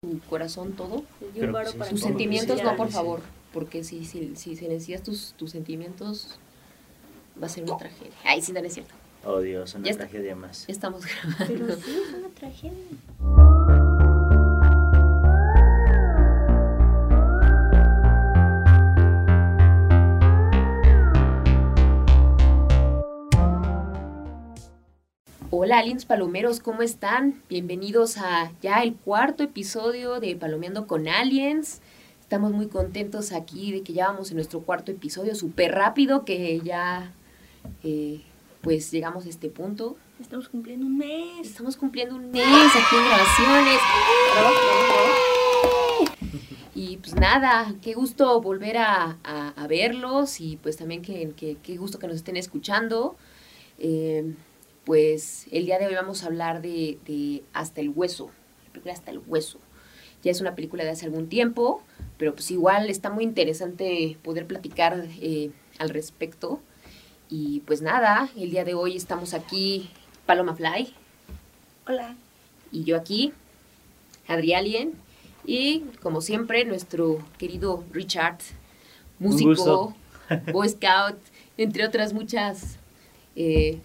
tu corazón todo. Un varo sí, para Tus sentimientos sí. no, por Sí. favor. Porque si, si, si se necesitas tus, tus sentimientos, va a ser una tragedia. Ay, sí, no es cierto. Oh Dios, una Ya está. tragedia más. Ya estamos Pero grabando. sí, es una tragedia. Hola, aliens palomeros, ¿cómo están? Bienvenidos a ya el cuarto episodio de Palomeando con Aliens. Estamos muy contentos aquí de que ya vamos en nuestro cuarto episodio súper rápido, que ya eh, pues llegamos a este punto. Estamos cumpliendo un mes. Estamos cumpliendo un mes aquí en grabaciones. Y pues nada, qué gusto volver a, a- a verlos y pues también que, que- qué gusto que nos estén escuchando. Eh, pues el día de hoy vamos a hablar de, de Hasta el Hueso, la película Hasta el Hueso. Ya es una película de hace algún tiempo, pero pues igual está muy interesante poder platicar eh, al respecto. Y pues nada, el día de hoy estamos aquí, Paloma Fly, Hola. y yo aquí, Adrialien, y como siempre, nuestro querido Richard, músico. Boy Scout, entre otras muchas eh,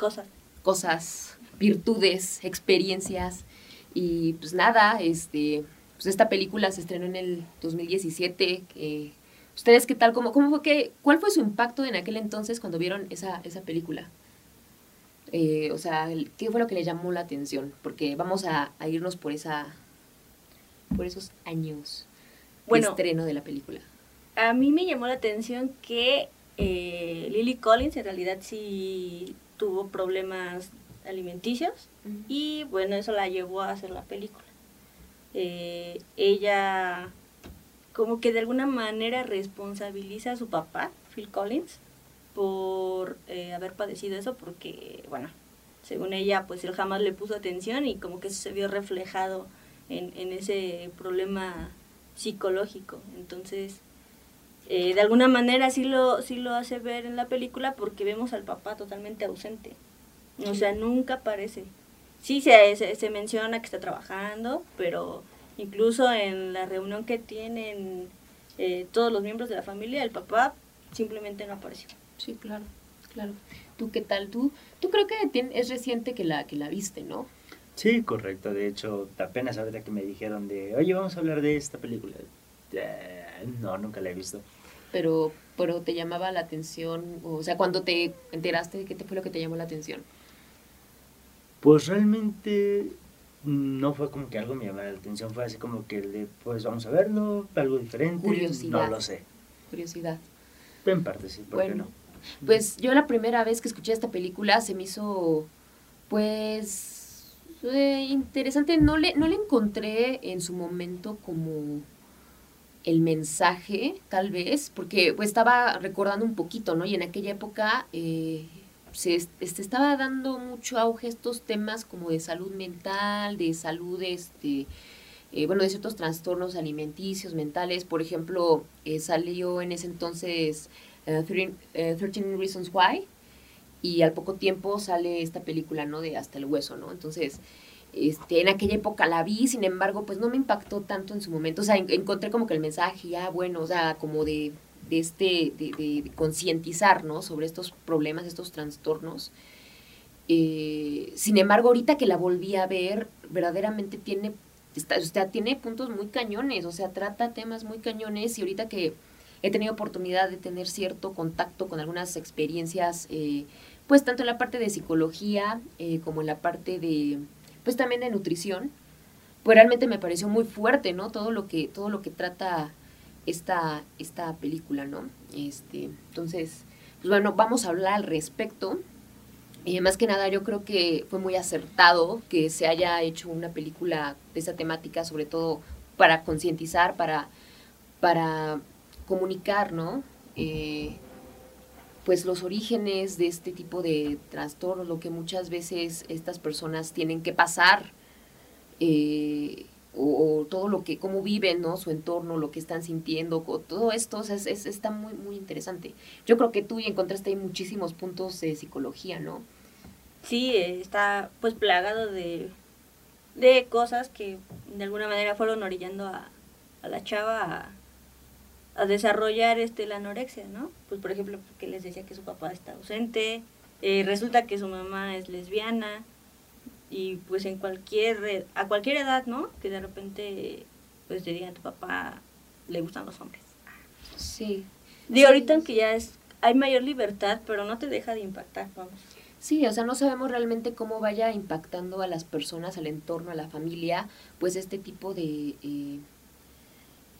Cosa. cosas, virtudes, experiencias. Y pues nada, este, pues esta película se estrenó en el 2017. eh, ¿Ustedes qué tal? ¿Cómo, cómo fue que, ¿Cuál fue su impacto en aquel entonces cuando vieron esa, esa película? Eh, o sea, ¿qué fue lo que le llamó la atención? Porque vamos a, a irnos por esa por esos años Bueno. de estreno de la película. A mí me llamó la atención que eh, Lily Collins en realidad sí tuvo problemas alimenticios y bueno, eso la llevó a hacer la película. Eh, ella como que de alguna manera responsabiliza a su papá, Phil Collins, por eh, haber padecido eso porque, bueno, según ella, pues él jamás le puso atención y como que eso se vio reflejado en, en ese problema psicológico. Entonces, eh, de alguna manera sí lo, sí lo hace ver en la película porque vemos al papá totalmente ausente. O sea, nunca aparece. Sí se, se, se menciona que está trabajando, pero incluso en la reunión que tienen eh, todos los miembros de la familia, el papá simplemente no apareció. Sí, claro, claro. ¿Tú qué tal? Tú, tú creo que es reciente que la, que la viste, ¿no? Sí, correcto. De hecho, apenas ahorita que me dijeron de, oye, vamos a hablar de esta película. Eh, no, nunca la he visto. Pero, pero te llamaba la atención, o sea, cuando te enteraste, ¿qué te fue lo que te llamó la atención? Pues realmente no fue como que algo me llamara la atención. Fue así como que, de, pues vamos a verlo, algo diferente. Curiosidad. No lo sé. Curiosidad. En parte sí, ¿por qué Bueno, no? Pues yo la primera vez que escuché esta película se me hizo, pues, eh, interesante. No le, no le encontré en su momento como el mensaje, tal vez, porque pues estaba recordando un poquito, ¿no? Y en aquella época eh, se est- este, estaba dando mucho auge estos temas como de salud mental, de salud, este, eh, bueno, de ciertos trastornos alimenticios, mentales. Por ejemplo, eh, salió en ese entonces 13, eh, 13 Reasons Why y al poco tiempo sale esta película, ¿no? De Hasta el Hueso, ¿no? Entonces, este, en aquella época la vi, sin embargo, pues no me impactó tanto en su momento. O sea, en- encontré como que el mensaje, ya bueno, o sea, como de, de este, de, de- de concientizar, ¿no? Sobre estos problemas, estos trastornos. Eh, sin embargo, ahorita que la volví a ver, verdaderamente tiene, está, tiene puntos muy cañones, o sea, trata temas muy cañones y ahorita que he tenido oportunidad de tener cierto contacto con algunas experiencias, eh, pues tanto en la parte de psicología eh, como en la parte de, pues también de nutrición, pues realmente me pareció muy fuerte, ¿no? Todo lo que, todo lo que trata esta, esta película, ¿no? Este, entonces, pues bueno, vamos a hablar al respecto. Y más que nada, yo creo que fue muy acertado que se haya hecho una película de esa temática, sobre todo para concientizar, para, para comunicar, ¿no? Eh, pues los orígenes de este tipo de trastornos, lo que muchas veces estas personas tienen que pasar, eh, o, todo lo que, cómo viven, ¿no? Su entorno, lo que están sintiendo, todo esto, es, es- está muy, muy interesante. Yo creo que tú encontraste ahí muchísimos puntos de psicología, ¿no? Sí, está pues plagado de, de cosas que de alguna manera fueron orillando a, a la chava a, a, desarrollar este la anorexia, ¿no? Pues por ejemplo, que les decía que su papá está ausente, eh, resulta que su mamá es lesbiana y pues en cualquier a cualquier edad, ¿no? Que de repente pues te digan a tu papá le gustan los hombres. Sí. Digo, ahorita que ya es hay mayor libertad, pero no te deja de impactar, vamos. Sí, o sea, no sabemos realmente cómo vaya impactando a las personas, al entorno, a la familia, pues este tipo de, eh,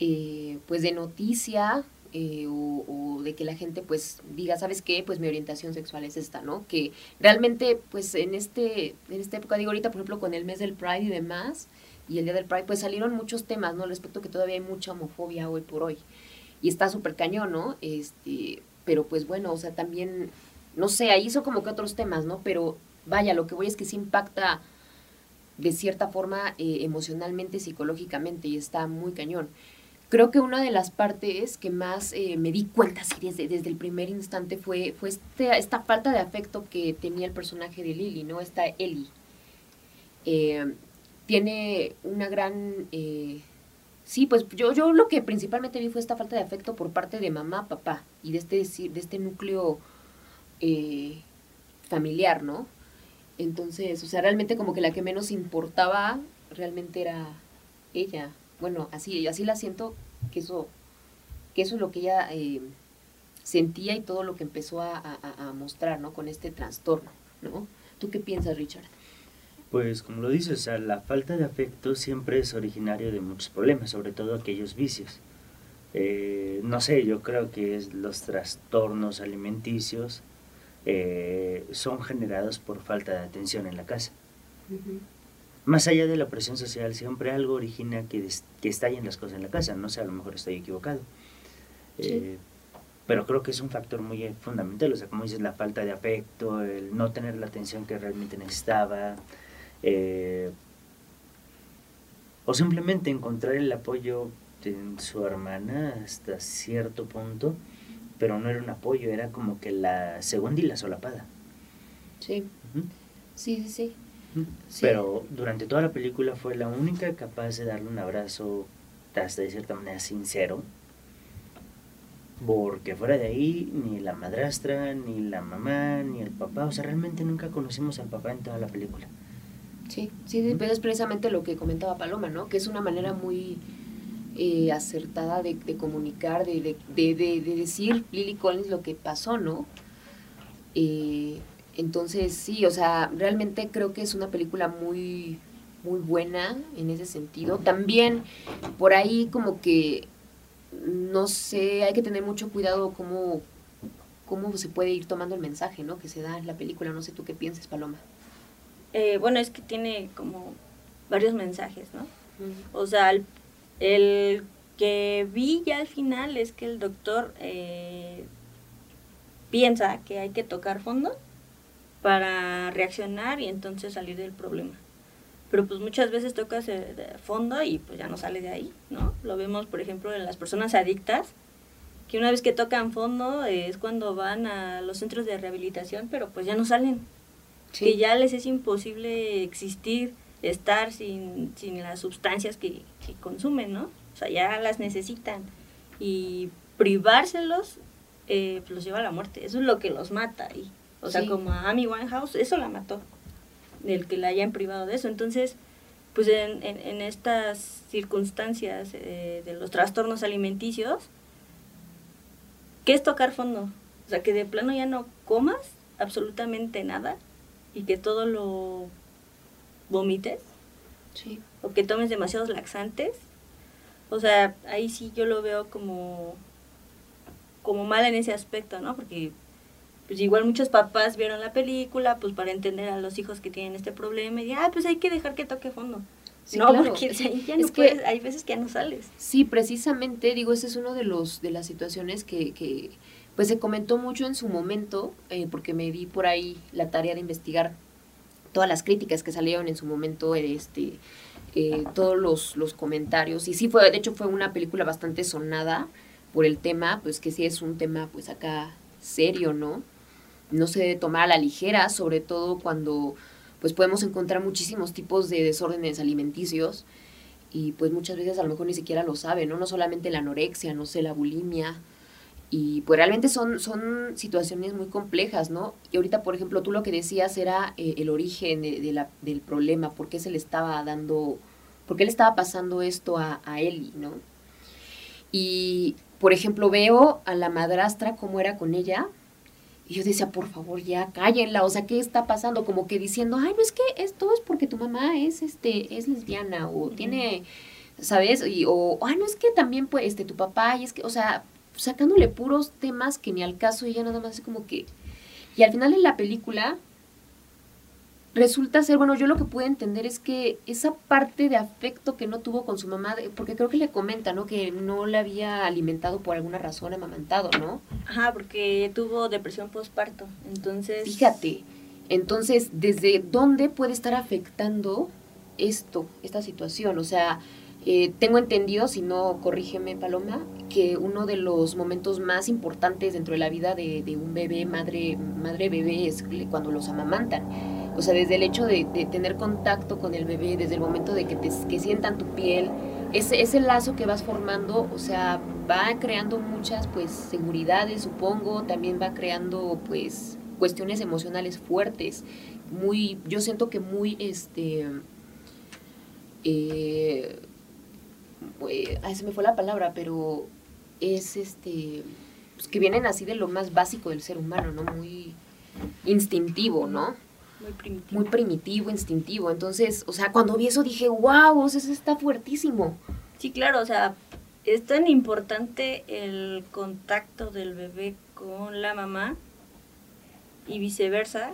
eh, pues de noticia eh, o, de que la gente pues diga, ¿sabes qué? Pues mi orientación sexual es esta, ¿no? Que realmente pues en, este, en esta época, digo ahorita por ejemplo con el mes del Pride y demás, y el día del Pride, pues salieron muchos temas, ¿no? Respecto que todavía hay mucha homofobia hoy por hoy. Y está súper cañón, ¿no? Este, pero pues bueno, o sea, también no sé, ahí son como que otros temas, ¿no? Pero vaya, lo que voy es que sí impacta de cierta forma eh, emocionalmente, psicológicamente, y está muy cañón. Creo que una de las partes que más eh, me di cuenta así desde, desde el primer instante fue, fue este, esta falta de afecto que tenía el personaje de Lily, ¿no? Esta Ellie. Eh, tiene una gran... sí, pues yo, yo lo que principalmente vi fue esta falta de afecto por parte de mamá, papá, y de este, de este núcleo eh, familiar, ¿no? Entonces, o sea, realmente como que la que menos importaba realmente era ella. Bueno, así, así la siento que eso, que eso es lo que ella eh, sentía y todo lo que empezó a, mostrar, ¿no? Con este trastorno, ¿no? ¿Tú qué piensas, Richard? Pues como lo dices, o sea, la falta de afecto siempre es originario de muchos problemas, sobre todo aquellos vicios. Eh, no sé, yo creo que es los trastornos alimenticios eh, son generados por falta de atención en la casa. Más allá de la presión social, siempre algo origina que, que estallen las cosas en la casa. No sé, a lo mejor estoy equivocado. Eh, pero creo que es un factor muy fundamental. O sea, como dices, la falta de afecto, el no tener la atención que realmente necesitaba. Eh, o simplemente encontrar el apoyo en su hermana hasta cierto punto pero no era un apoyo, era como que la segunda y la solapada. Sí. Sí, sí, sí. Pero durante toda la película fue la única capaz de darle un abrazo hasta de cierta manera sincero. Porque fuera de ahí, ni la madrastra, ni la mamá, ni el papá, o sea, realmente nunca conocimos al papá en toda la película. Sí, sí, pero es precisamente lo que comentaba Paloma, ¿no? Que es una manera muy, eh, acertada de, comunicar, de, de, decir Lily Collins lo que pasó, ¿no? Eh, entonces, sí, o sea, realmente creo que es una película muy, muy buena en ese sentido. También por ahí como que, no sé, hay que tener mucho cuidado cómo, cómo se puede ir tomando el mensaje, ¿no? Que se da en la película. No sé tú qué piensas, Paloma. Eh, bueno, es que tiene como varios mensajes, ¿no? O sea, el el que vi ya al final es que el doctor eh, piensa que hay que tocar fondo para reaccionar y entonces salir del problema. Pero pues muchas veces tocas fondo y pues ya no sale de ahí, ¿no? Lo vemos, por ejemplo, en las personas adictas, que una vez que tocan fondo es cuando van a los centros de rehabilitación, pero pues ya no salen. Que ya les es imposible existir estar sin, sin las sustancias que, consumen, ¿no? O sea, ya las necesitan. Y privárselos eh, pues los lleva a la muerte. Eso es lo que los mata. Y, o sea, como a Amy Winehouse, eso la mató. El que la hayan privado de eso. Entonces, pues en, en, estas circunstancias eh, de los trastornos alimenticios, ¿qué es tocar fondo? O sea, que de plano ya no comas absolutamente nada y que todo lo vomites. Sí. O que tomes demasiados laxantes. O sea, ahí sí yo lo veo como, como mal en ese aspecto, ¿no? Porque pues igual muchos papás vieron la película pues para entender a los hijos que tienen este problema y dicen, ah, pues hay que dejar que toque fondo. no, porque ya no puedes, hay veces que ya no sales. Sí, precisamente, digo, ese es uno de los de las situaciones que, que pues se comentó mucho en su momento, eh, porque me di por ahí la tarea de investigar todas las críticas que salieron en su momento, este, eh, todos los, los, comentarios. Y sí fue, de hecho fue una película bastante sonada por el tema, pues que sí es un tema pues acá serio, ¿no? No se debe tomar a la ligera, sobre todo cuando pues podemos encontrar muchísimos tipos de desórdenes alimenticios y pues muchas veces a lo mejor ni siquiera lo saben, ¿no? No solamente la anorexia, no sé, la bulimia. Y pues realmente son, son situaciones muy complejas, ¿no? Y ahorita, por ejemplo, tú lo que decías era eh, el origen de, la, del problema, por qué se le estaba dando, por qué le estaba pasando esto a, a Eli, ¿no? Y, por ejemplo, veo a la madrastra cómo era con ella, y yo decía, por favor, ya cállenla, o sea, ¿qué está pasando? Como que diciendo, ay, no es que esto es porque tu mamá es, este, es lesbiana o tiene, ¿sabes? Y, o, ay, no es que también, pues, este, tu papá, y es que, o sea, sacándole puros temas que ni al caso, ella nada más es como que... Y al final de la película, resulta ser, bueno, yo lo que pude entender es que esa parte de afecto que no tuvo con su mamá, porque creo que le comenta, ¿no? Que no la había alimentado por alguna razón, amamantado, ¿no? Ajá, porque tuvo depresión postparto, entonces... Fíjate, entonces, ¿desde dónde puede estar afectando esto, esta situación? O sea, eh, tengo entendido, si no, corrígeme Paloma, que uno de los momentos más importantes dentro de la vida de, de un bebé, madre, madre bebé, es cuando los amamantan o sea, desde el hecho de, tener contacto con el bebé, desde el momento de que, te, sientan tu piel, ese, ese lazo que vas formando, o sea, va creando muchas, pues, seguridades, supongo, también va creando, pues, cuestiones emocionales fuertes, muy, yo siento que muy, este, eh, ay, se me fue la palabra, pero es, este, pues, que vienen así de lo más básico del ser humano, ¿no? Muy instintivo, ¿no? Muy primitivo. Muy primitivo, instintivo. Entonces, o sea, cuando vi eso dije, wow, eso está fuertísimo. Sí, claro, o sea, es tan importante el contacto del bebé con la mamá y viceversa,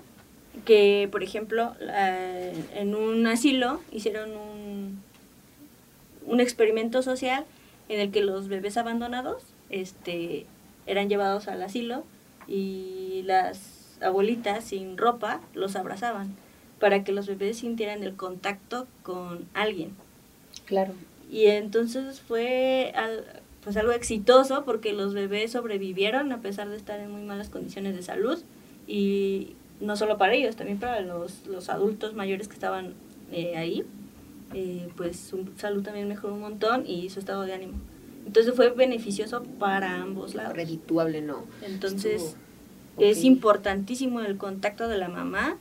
que por ejemplo en un asilo hicieron un, un experimento social en el que los bebés abandonados este, eran llevados al asilo y las abuelitas sin ropa los abrazaban para que los bebés sintieran el contacto con alguien. Claro. Y entonces fue pues algo exitoso porque los bebés sobrevivieron a pesar de estar en muy malas condiciones de salud y no solo para ellos, también para los, los adultos mayores que estaban eh, ahí, eh, pues su salud también mejoró un montón y su estado de ánimo. Entonces fue beneficioso para ambos lados. Redituable, ¿no? Entonces... Es importantísimo el contacto de la mamá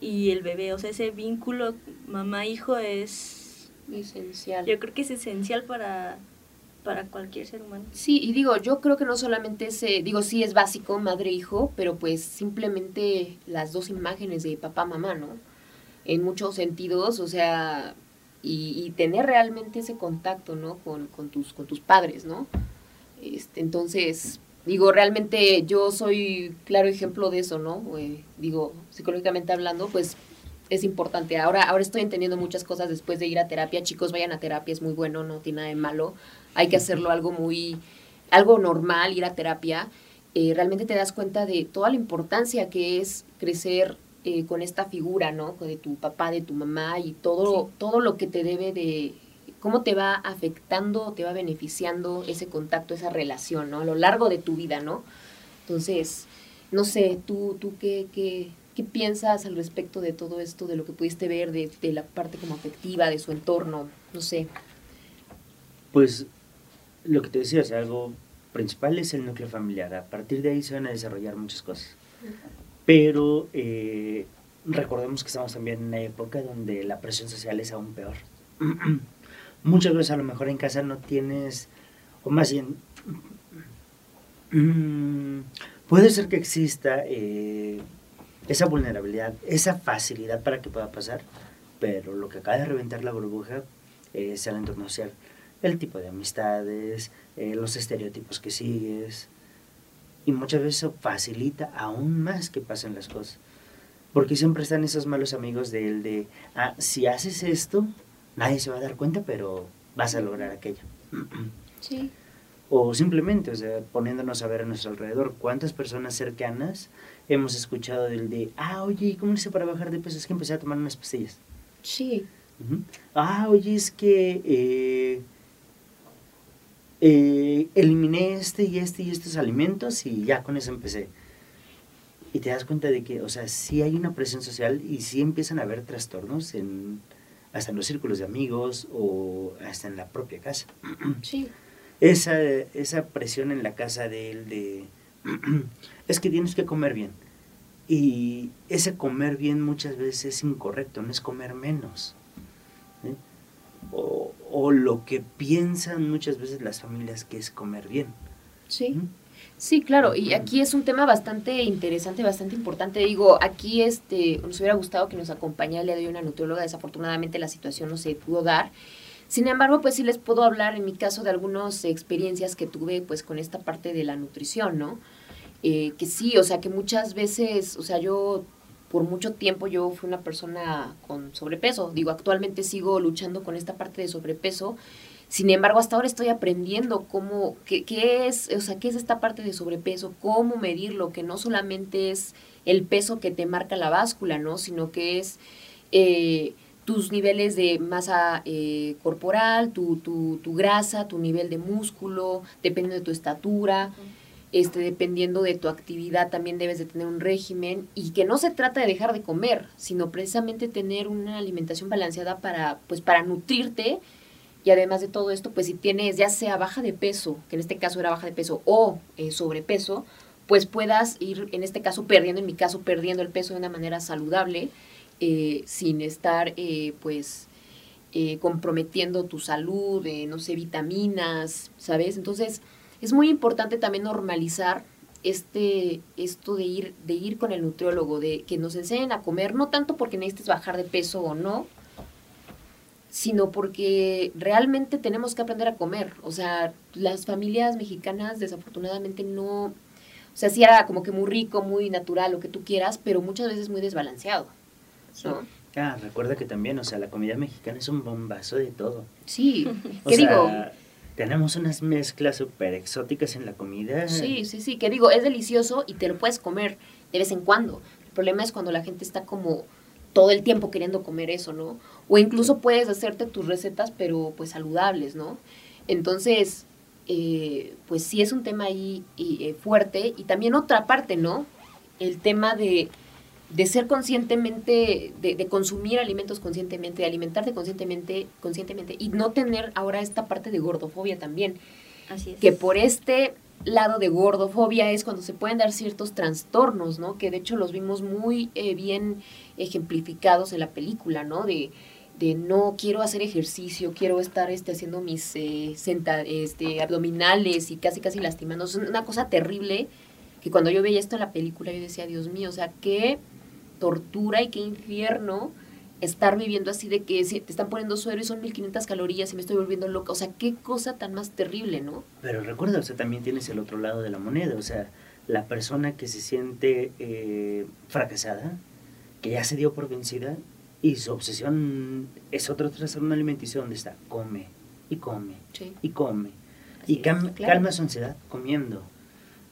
y el bebé, o sea, ese vínculo mamá-hijo es esencial. Yo creo que es esencial para, para cualquier ser humano. Sí, y digo, yo creo que no solamente ese, digo, sí es básico, madre-hijo, pero pues simplemente las dos imágenes de papá-mamá, ¿no? En muchos sentidos, o sea, y, y, tener realmente ese contacto, ¿no? Con, con, tus, con tus padres, ¿no? Este, entonces, Digo, realmente yo soy claro ejemplo de eso, ¿no? Eh, digo, psicológicamente hablando, pues es importante. Ahora, ahora estoy entendiendo muchas cosas después de ir a terapia. Chicos, vayan a terapia, es muy bueno, no tiene nada de malo. Hay que hacerlo algo muy, algo normal, ir a terapia. Eh, realmente te das cuenta de toda la importancia que es crecer eh, con esta figura, ¿no? De tu papá, de tu mamá y todo, todo lo que te debe de cómo te va afectando, te va beneficiando ese contacto, esa relación, ¿no? A lo largo de tu vida, ¿no? Entonces, no sé, tú, tú qué, qué, qué piensas al respecto de todo esto, de lo que pudiste ver, de, de la parte como afectiva, de su entorno, no sé. Pues lo que te decía, es algo principal es el núcleo familiar. A partir de ahí se van a desarrollar muchas cosas. Pero eh, recordemos que estamos también en una época donde la presión social es aún peor. muchas veces a lo mejor en casa no tienes, o más bien, mm, puede ser que exista eh, esa vulnerabilidad, esa facilidad para que pueda pasar, pero lo que acaba de reventar la burbuja es el entorno el tipo de amistades, eh, los estereotipos que sigues, y muchas veces eso facilita aún más que pasen las cosas. Porque siempre están esos malos amigos del de, ah, si haces esto, nadie se va a dar cuenta, pero vas a lograr aquello. Sí. O simplemente, o sea, poniéndonos a ver a nuestro alrededor, ¿cuántas personas cercanas hemos escuchado del de, ah, oye, ¿cómo hice para bajar de peso? Es que empecé a tomar unas pastillas. Sí. Ah, oye, es que eh, eh, eliminé este y este y estos alimentos y ya con eso empecé. y te das cuenta de que, o sea, sí hay una presión social y sí empiezan a haber trastornos en hasta en los círculos de amigos o hasta en la propia casa. Sí. Esa, esa presión en la casa de él de, es que tienes que comer bien. Y ese comer bien muchas veces es incorrecto, no es comer menos. ¿eh? O, o, lo que piensan muchas veces las familias que es comer bien. Sí. Sí, claro, y aquí es un tema bastante interesante, bastante importante. Digo, aquí este, nos hubiera gustado que nos acompañara le doy una nutrióloga, desafortunadamente la situación no se pudo dar. Sin embargo, pues sí les puedo hablar en mi caso de algunas experiencias que tuve pues con esta parte de la nutrición, ¿no? Eh, que sí, o sea, que muchas veces, o sea, yo por mucho tiempo yo fui una persona con sobrepeso. Digo, actualmente sigo luchando con esta parte de sobrepeso sin embargo, hasta ahora estoy aprendiendo cómo, qué, qué, es, o sea, qué es esta parte de sobrepeso, cómo medirlo, que no solamente es el peso que te marca la báscula, ¿no? Sino que es eh, tus niveles de masa eh, corporal, tu, tu, tu, grasa, tu nivel de músculo, dependiendo de tu estatura, este, dependiendo de tu actividad, también debes de tener un régimen y que no se trata de dejar de comer, sino precisamente tener una alimentación balanceada para, pues, para nutrirte y además de todo esto, pues si tienes ya sea baja de peso, que en este caso era baja de peso, o eh, sobrepeso, pues puedas ir, en este caso, perdiendo, en mi caso, perdiendo el peso de una manera saludable, eh, sin estar, eh, pues, comprometiendo tu salud, no sé, vitaminas, ¿sabes? Entonces, es muy importante también normalizar este, esto de ir, de ir con el nutriólogo, de que nos enseñen a comer, no tanto porque necesites bajar de peso o no, sino porque realmente tenemos que aprender a comer. O sea, las familias mexicanas desafortunadamente no, o sea, sí era como que muy rico, muy natural, lo que tú quieras, pero muchas veces muy desbalanceado. ¿no? Ah, recuerda que también, o sea, la comida mexicana es un bombazo de todo. Sí, ¿qué digo? Tenemos unas mezclas súper exóticas en la comida. Sí, sí, sí, que digo, es delicioso y te lo puedes comer de vez en cuando. El problema es cuando la gente está como todo el tiempo queriendo comer eso, ¿no? O incluso puedes hacerte tus recetas, pero pues saludables, ¿no? Entonces, eh, pues sí es un tema ahí eh, fuerte. Y también otra parte, ¿no? El tema de, de ser conscientemente, de, de, consumir alimentos conscientemente, de alimentarte conscientemente, conscientemente y no tener ahora esta parte de gordofobia también. Así es. Que por este lado de gordofobia es cuando se pueden dar ciertos trastornos, ¿no? Que de hecho los vimos muy eh, bien ejemplificados en la película, ¿no? De, de no quiero hacer ejercicio, quiero estar este, haciendo mis eh, este, abdominales y casi casi lastimando. Es una cosa terrible que cuando yo veía esto en la película yo decía, Dios mío, o sea, qué tortura y qué infierno estar viviendo así de que te están poniendo suero y son 1500 calorías y me estoy volviendo loca. O sea, qué cosa tan más terrible, ¿no? Pero recuerda, o sea, también tienes el otro lado de la moneda, o sea, la persona que se siente eh, fracasada, que ya se dio por vencida y su obsesión es otro trastorno alimenticio donde está, come y come sí. y come. Así y calma, claro. calma su ansiedad comiendo.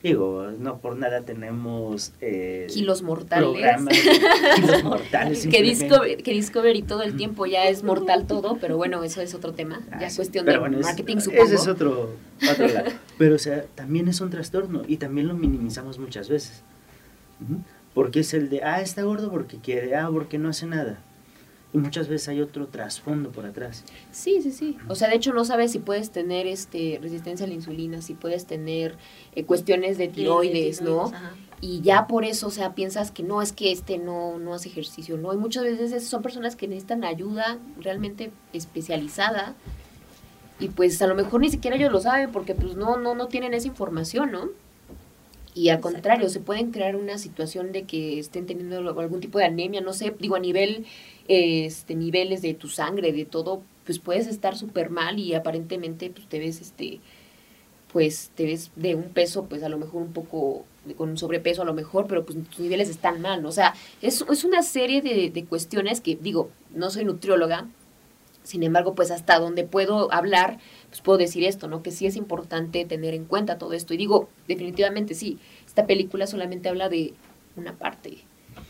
Digo, no por nada tenemos... Eh, kilos mortales. Programas, kilos mortales. que, Discovery, que Discovery todo el tiempo ya es mortal todo, pero bueno, eso es otro tema. Ah, ya es cuestión de bueno, marketing, es, supongo. Ese es otro, otro lado. Pero, o sea, también es un trastorno y también lo minimizamos muchas veces. Porque es el de, ah, está gordo porque quiere, ah, porque no hace nada. Y muchas veces hay otro trasfondo por atrás. Sí, sí, sí. O sea, de hecho no sabes si puedes tener este resistencia a la insulina, si puedes tener eh, cuestiones de tiroides, ¿no? Ajá. Y ya por eso, o sea, piensas que no, es que este no, no hace ejercicio, ¿no? Y muchas veces son personas que necesitan ayuda realmente especializada y pues a lo mejor ni siquiera ellos lo saben porque pues no, no, no tienen esa información, ¿no? Y al contrario, se pueden crear una situación de que estén teniendo algún tipo de anemia, no sé, digo, a nivel, este, niveles de tu sangre, de todo, pues puedes estar súper mal y aparentemente pues te ves, este, pues te ves de un peso, pues a lo mejor un poco, con un sobrepeso a lo mejor, pero pues tus niveles están mal, ¿no? O sea, es, es una serie de, de cuestiones que, digo, no soy nutrióloga, sin embargo, pues hasta donde puedo hablar, pues puedo decir esto, ¿no? Que sí es importante tener en cuenta todo esto. Y digo, definitivamente sí, esta película solamente habla de una parte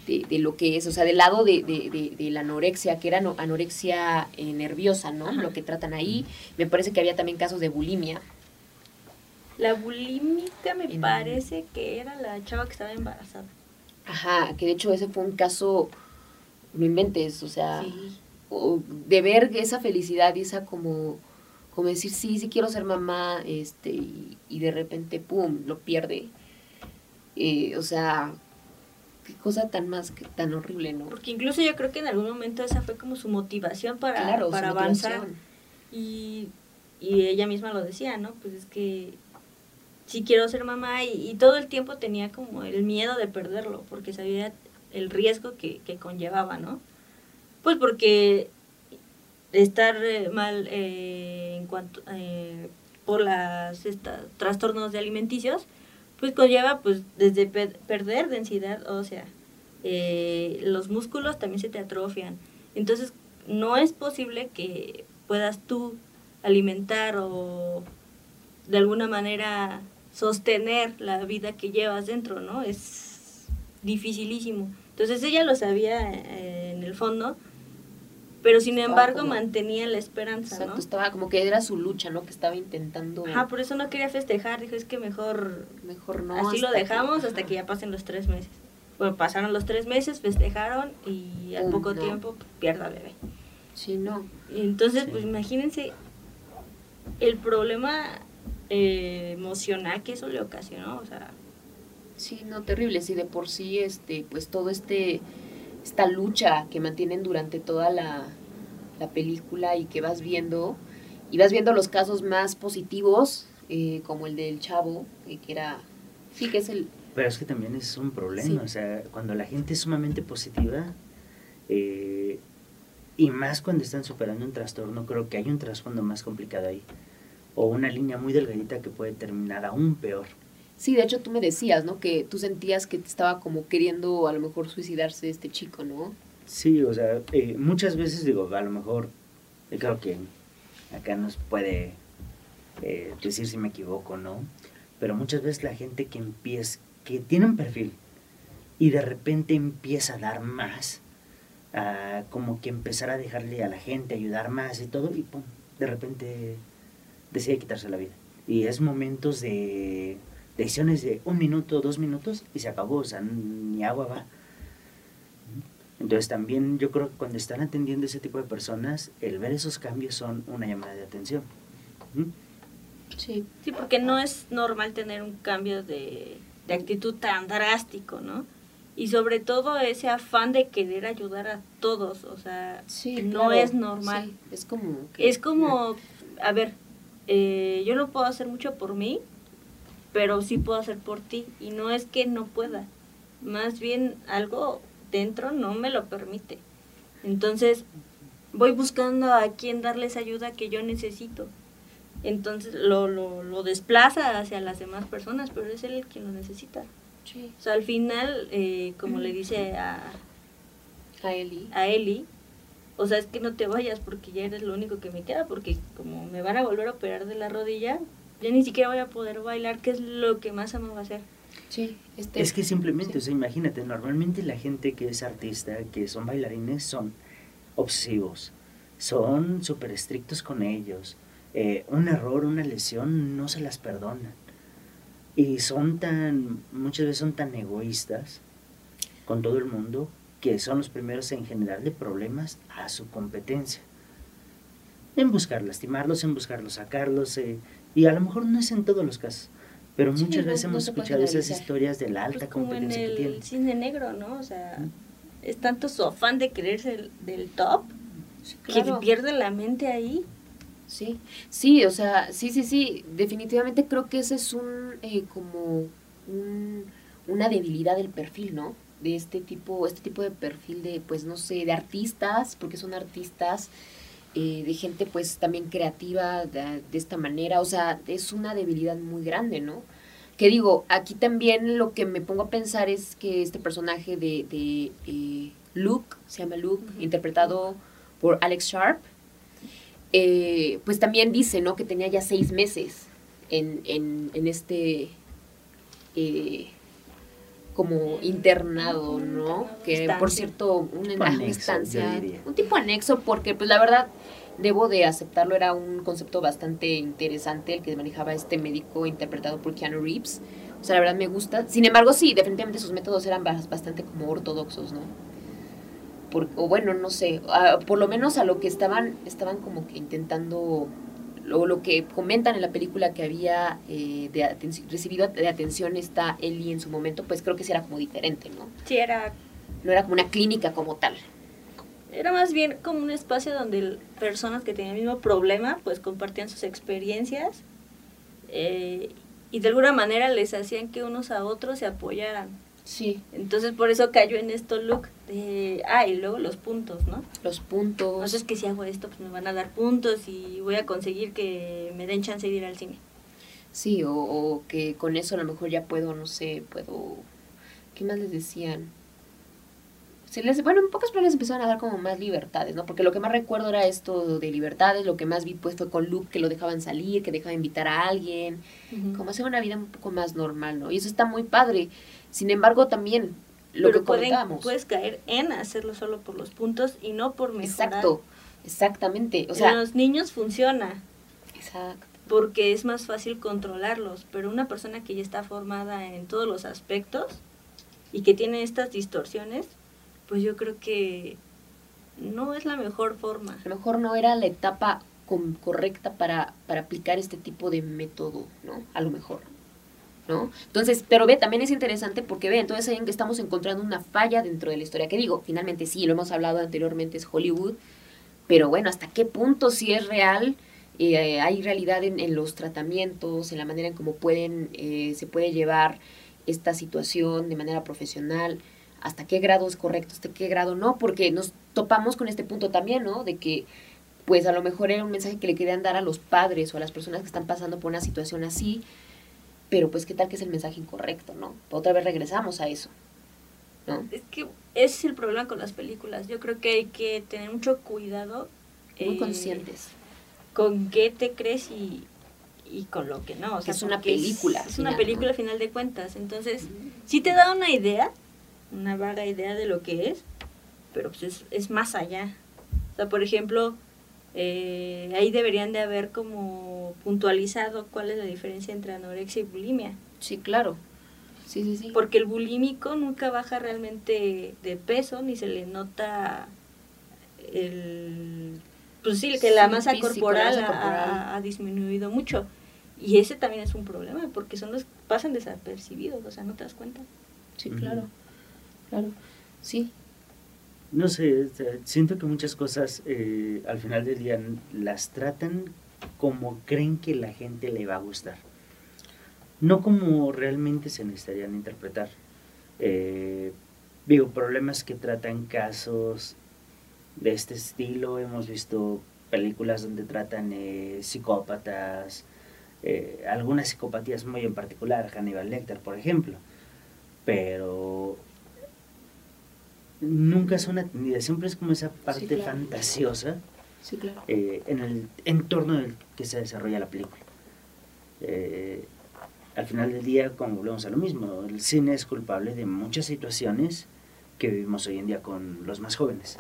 de, de lo que es, o sea, del lado de, de, de, de la anorexia, que era no, anorexia eh, nerviosa, ¿no? Ajá. Lo que tratan ahí. Me parece que había también casos de bulimia. La bulímica me en... parece que era la chava que estaba embarazada. Ajá, que de hecho ese fue un caso, no inventes, o sea, de ver esa felicidad y esa como, como decir, sí, sí quiero ser mamá, este, y, de repente, pum, lo pierde. Eh, o sea, qué cosa tan más, que, tan horrible, ¿no? Porque incluso yo creo que en algún momento esa fue como su motivación para, para avanzar. Y, y ella misma lo decía, ¿no? Pues es que sí quiero ser mamá y, todo el tiempo tenía como el miedo de perderlo porque sabía el riesgo que, que conllevaba, ¿no? Pues porque estar eh, mal eh, en cuanto eh, por las trastornos de alimenticios, pues conlleva pues desde perder densidad ósea, los músculos también se te atrofian. Entonces no es posible que puedas tú alimentar o de alguna manera sostener la vida que llevas dentro, ¿no? Es dificilísimo. Entonces ella lo sabía eh, en el fondo, pero sin embargo mantenía la esperanza, exacto, estaba como que era su lucha, ¿no? Que estaba intentando... Ajá, por eso no quería festejar, dijo, es que mejor... Mejor no. Así lo dejamos hasta que ya pasen los tres meses. Bueno, pasaron los tres meses, festejaron y al poco tiempo pierda bebé. Sí, no. Entonces, pues imagínense el problema eh, emocional que eso le ocasionó, o sea. Sí, no, terrible, sí, de por sí, este, pues todo este, esta lucha que mantienen durante toda la, película y que vas viendo, y vas viendo los casos más positivos, eh, como el del chavo, eh, que era, sí, que es el... Pero es que también es un problema, o sea, cuando la gente es sumamente positiva, y más cuando están superando un trastorno, creo que hay un trasfondo más complicado ahí o una línea muy delgadita que puede terminar aún peor. Sí, de hecho tú me decías, ¿no? Que tú sentías que estaba como queriendo a lo mejor suicidarse este chico, ¿no? Sí, o sea, eh, muchas veces digo, a lo mejor, yo creo que acá nos puede eh, decir si me equivoco, ¿no? Pero muchas veces la gente que empieza, que tiene un perfil y de repente empieza a dar más, a como que empezar a dejarle a la gente, ayudar más y todo, y pum, de repente decide quitarse la vida. Y es momentos de decisiones de un minuto, dos minutos y se acabó, o sea, ni agua va. Entonces también yo creo que cuando están atendiendo ese tipo de personas, el ver esos cambios son una llamada de atención. Sí. Sí, porque no es normal tener un cambio de, de actitud tan drástico, ¿no? Y sobre todo ese afán de querer ayudar a todos, o sea, no es normal. es como... Es como, a ver, eh, yo no puedo hacer mucho por mí, pero sí puedo hacer por ti. Y no es que no pueda, más bien algo dentro no me lo permite. Entonces voy buscando a quien darles ayuda que yo necesito. Entonces lo, lo, lo desplaza hacia las demás personas, pero es él el quien lo necesita. O sea, al final, eh, como le dice a, a Eli, a Eli o sea, es que no te vayas porque ya eres lo único que me queda, porque como me van a volver a operar de la rodilla, ya ni siquiera voy a poder bailar, que es lo que más amo hacer. Sí, este, es que simplemente, o sea, imagínate, normalmente la gente que es artista, que son bailarines, son obsesivos, son súper estrictos con ellos. Eh, un error, una lesión, no se las perdonan. Y son tan, muchas veces son tan egoístas con todo el mundo que son los primeros en generarle problemas a su competencia. En buscar lastimarlos, en buscarlos sacarlos, eh, y a lo mejor no es en todos los casos, pero muchas veces hemos escuchado esas historias de la alta pues competencia en el cine negro, ¿no? O sea, es tanto su afán de creerse del top que pierde la mente ahí. Sí, sí, o sea, sí, sí, sí, definitivamente creo que ese es un, eh, como un, una debilidad del perfil, ¿no? de este tipo, este tipo de perfil de, pues no sé, de artistas, porque son artistas, eh, de gente pues también creativa de, esta manera, o sea, es una debilidad muy grande, ¿no? Que digo, aquí también lo que me pongo a pensar es que este personaje de, de eh, Luke, se llama Luke, interpretado por Alex Sharp, eh, pues también dice, ¿no? Que tenía ya seis meses en, en, en este como internado, ¿no? Que por cierto, una instancia, un tipo anexo, porque pues la verdad debo de aceptarlo, era un concepto bastante interesante el que manejaba este médico interpretado por Keanu Reeves. O sea, la verdad me gusta. Sin embargo, sí, definitivamente sus métodos eran bastante como ortodoxos, ¿no? o bueno, no sé, por lo menos a lo que estaban, estaban como que intentando, lo, lo que comentan en la película que había eh, de recibido de atención esta Ellie en su momento, pues creo que sí era como diferente, ¿no? Sí, era... No era como una clínica como tal. Era más bien como un espacio donde personas que tenían el mismo problema, pues compartían sus experiencias eh, y de alguna manera les hacían que unos a otros se apoyaran. Sí. Entonces por eso cayó en esto look de, ah, y luego los puntos, ¿no? Los puntos. Entonces que si hago esto, pues me van a dar puntos y voy a conseguir que me den chance de ir al cine. Sí, o, o que con eso a lo mejor ya puedo, no sé, puedo... ¿Qué más les decían? Se les, bueno, en pocas palabras empezaron a dar como más libertades, ¿no? Porque lo que más recuerdo era esto de libertades, lo que más vi pues fue con Luke, que lo dejaban salir, que dejaba invitar a alguien, como hacer una vida un poco más normal, ¿no? Y eso está muy padre. Sin embargo, también lo que pueden, puedes caer en hacerlo solo por los puntos y no por mejorar. Exacto, exactamente. O sea, en los niños funciona. Exacto. Porque es más fácil controlarlos, pero una persona que ya está formada en todos los aspectos y que tiene estas distorsiones, pues yo creo que no es la mejor forma. A lo mejor no era la etapa correcta para, para aplicar este tipo de método, ¿no? A lo mejor. ¿No? Entonces, pero ve, también es interesante porque ve, entonces ahí estamos encontrando una falla dentro de la historia, que digo, finalmente sí, lo hemos hablado anteriormente, es Hollywood, pero bueno, ¿hasta qué punto si es real? Eh, hay realidad en, los tratamientos, en la manera en cómo pueden, eh, se puede llevar esta situación de manera profesional, hasta qué grado es correcto, hasta qué grado no, porque nos topamos con este punto también, ¿no? De que pues a lo mejor era un mensaje que le querían dar a los padres o a las personas que están pasando por una situación así, pero pues qué tal que es el mensaje incorrecto, ¿no? Otra vez regresamos a eso, ¿no? Es que ese es el problema con las películas. Yo creo que hay que tener mucho cuidado. Muy eh, conscientes. Con qué te crees y, y con lo que no. O sea, es una película. Es, una película a final de cuentas. Entonces, sí te da una idea, una vaga idea de lo que es, pero pues es, es más allá. O sea, por ejemplo, eh, ahí deberían de haber como puntualizado cuál es la diferencia entre anorexia y bulimia. Sí, claro. Sí, sí, sí. Porque el bulímico nunca baja realmente de peso, ni se le nota el... Pues sí, que la masa corporal, Ha, disminuido mucho. Y ese también es un problema, porque son los pasan desapercibidos, o sea, no te das cuenta. Sí, claro. Claro. Sí, no sé, siento que muchas cosas eh, al final del día las tratan como creen que la gente le va a gustar, no como realmente se necesitarían interpretar. Eh, digo, problemas que tratan casos de este estilo, hemos visto películas donde tratan eh, psicópatas, algunas psicopatías muy en particular, Hannibal Lecter, por ejemplo, pero nunca son atendidas, siempre es como esa parte fantasiosa eh, en el entorno en el que se desarrolla la película. Eh, al final del día, como volvemos a lo mismo, el cine es culpable de muchas situaciones que vivimos hoy en día con los más jóvenes,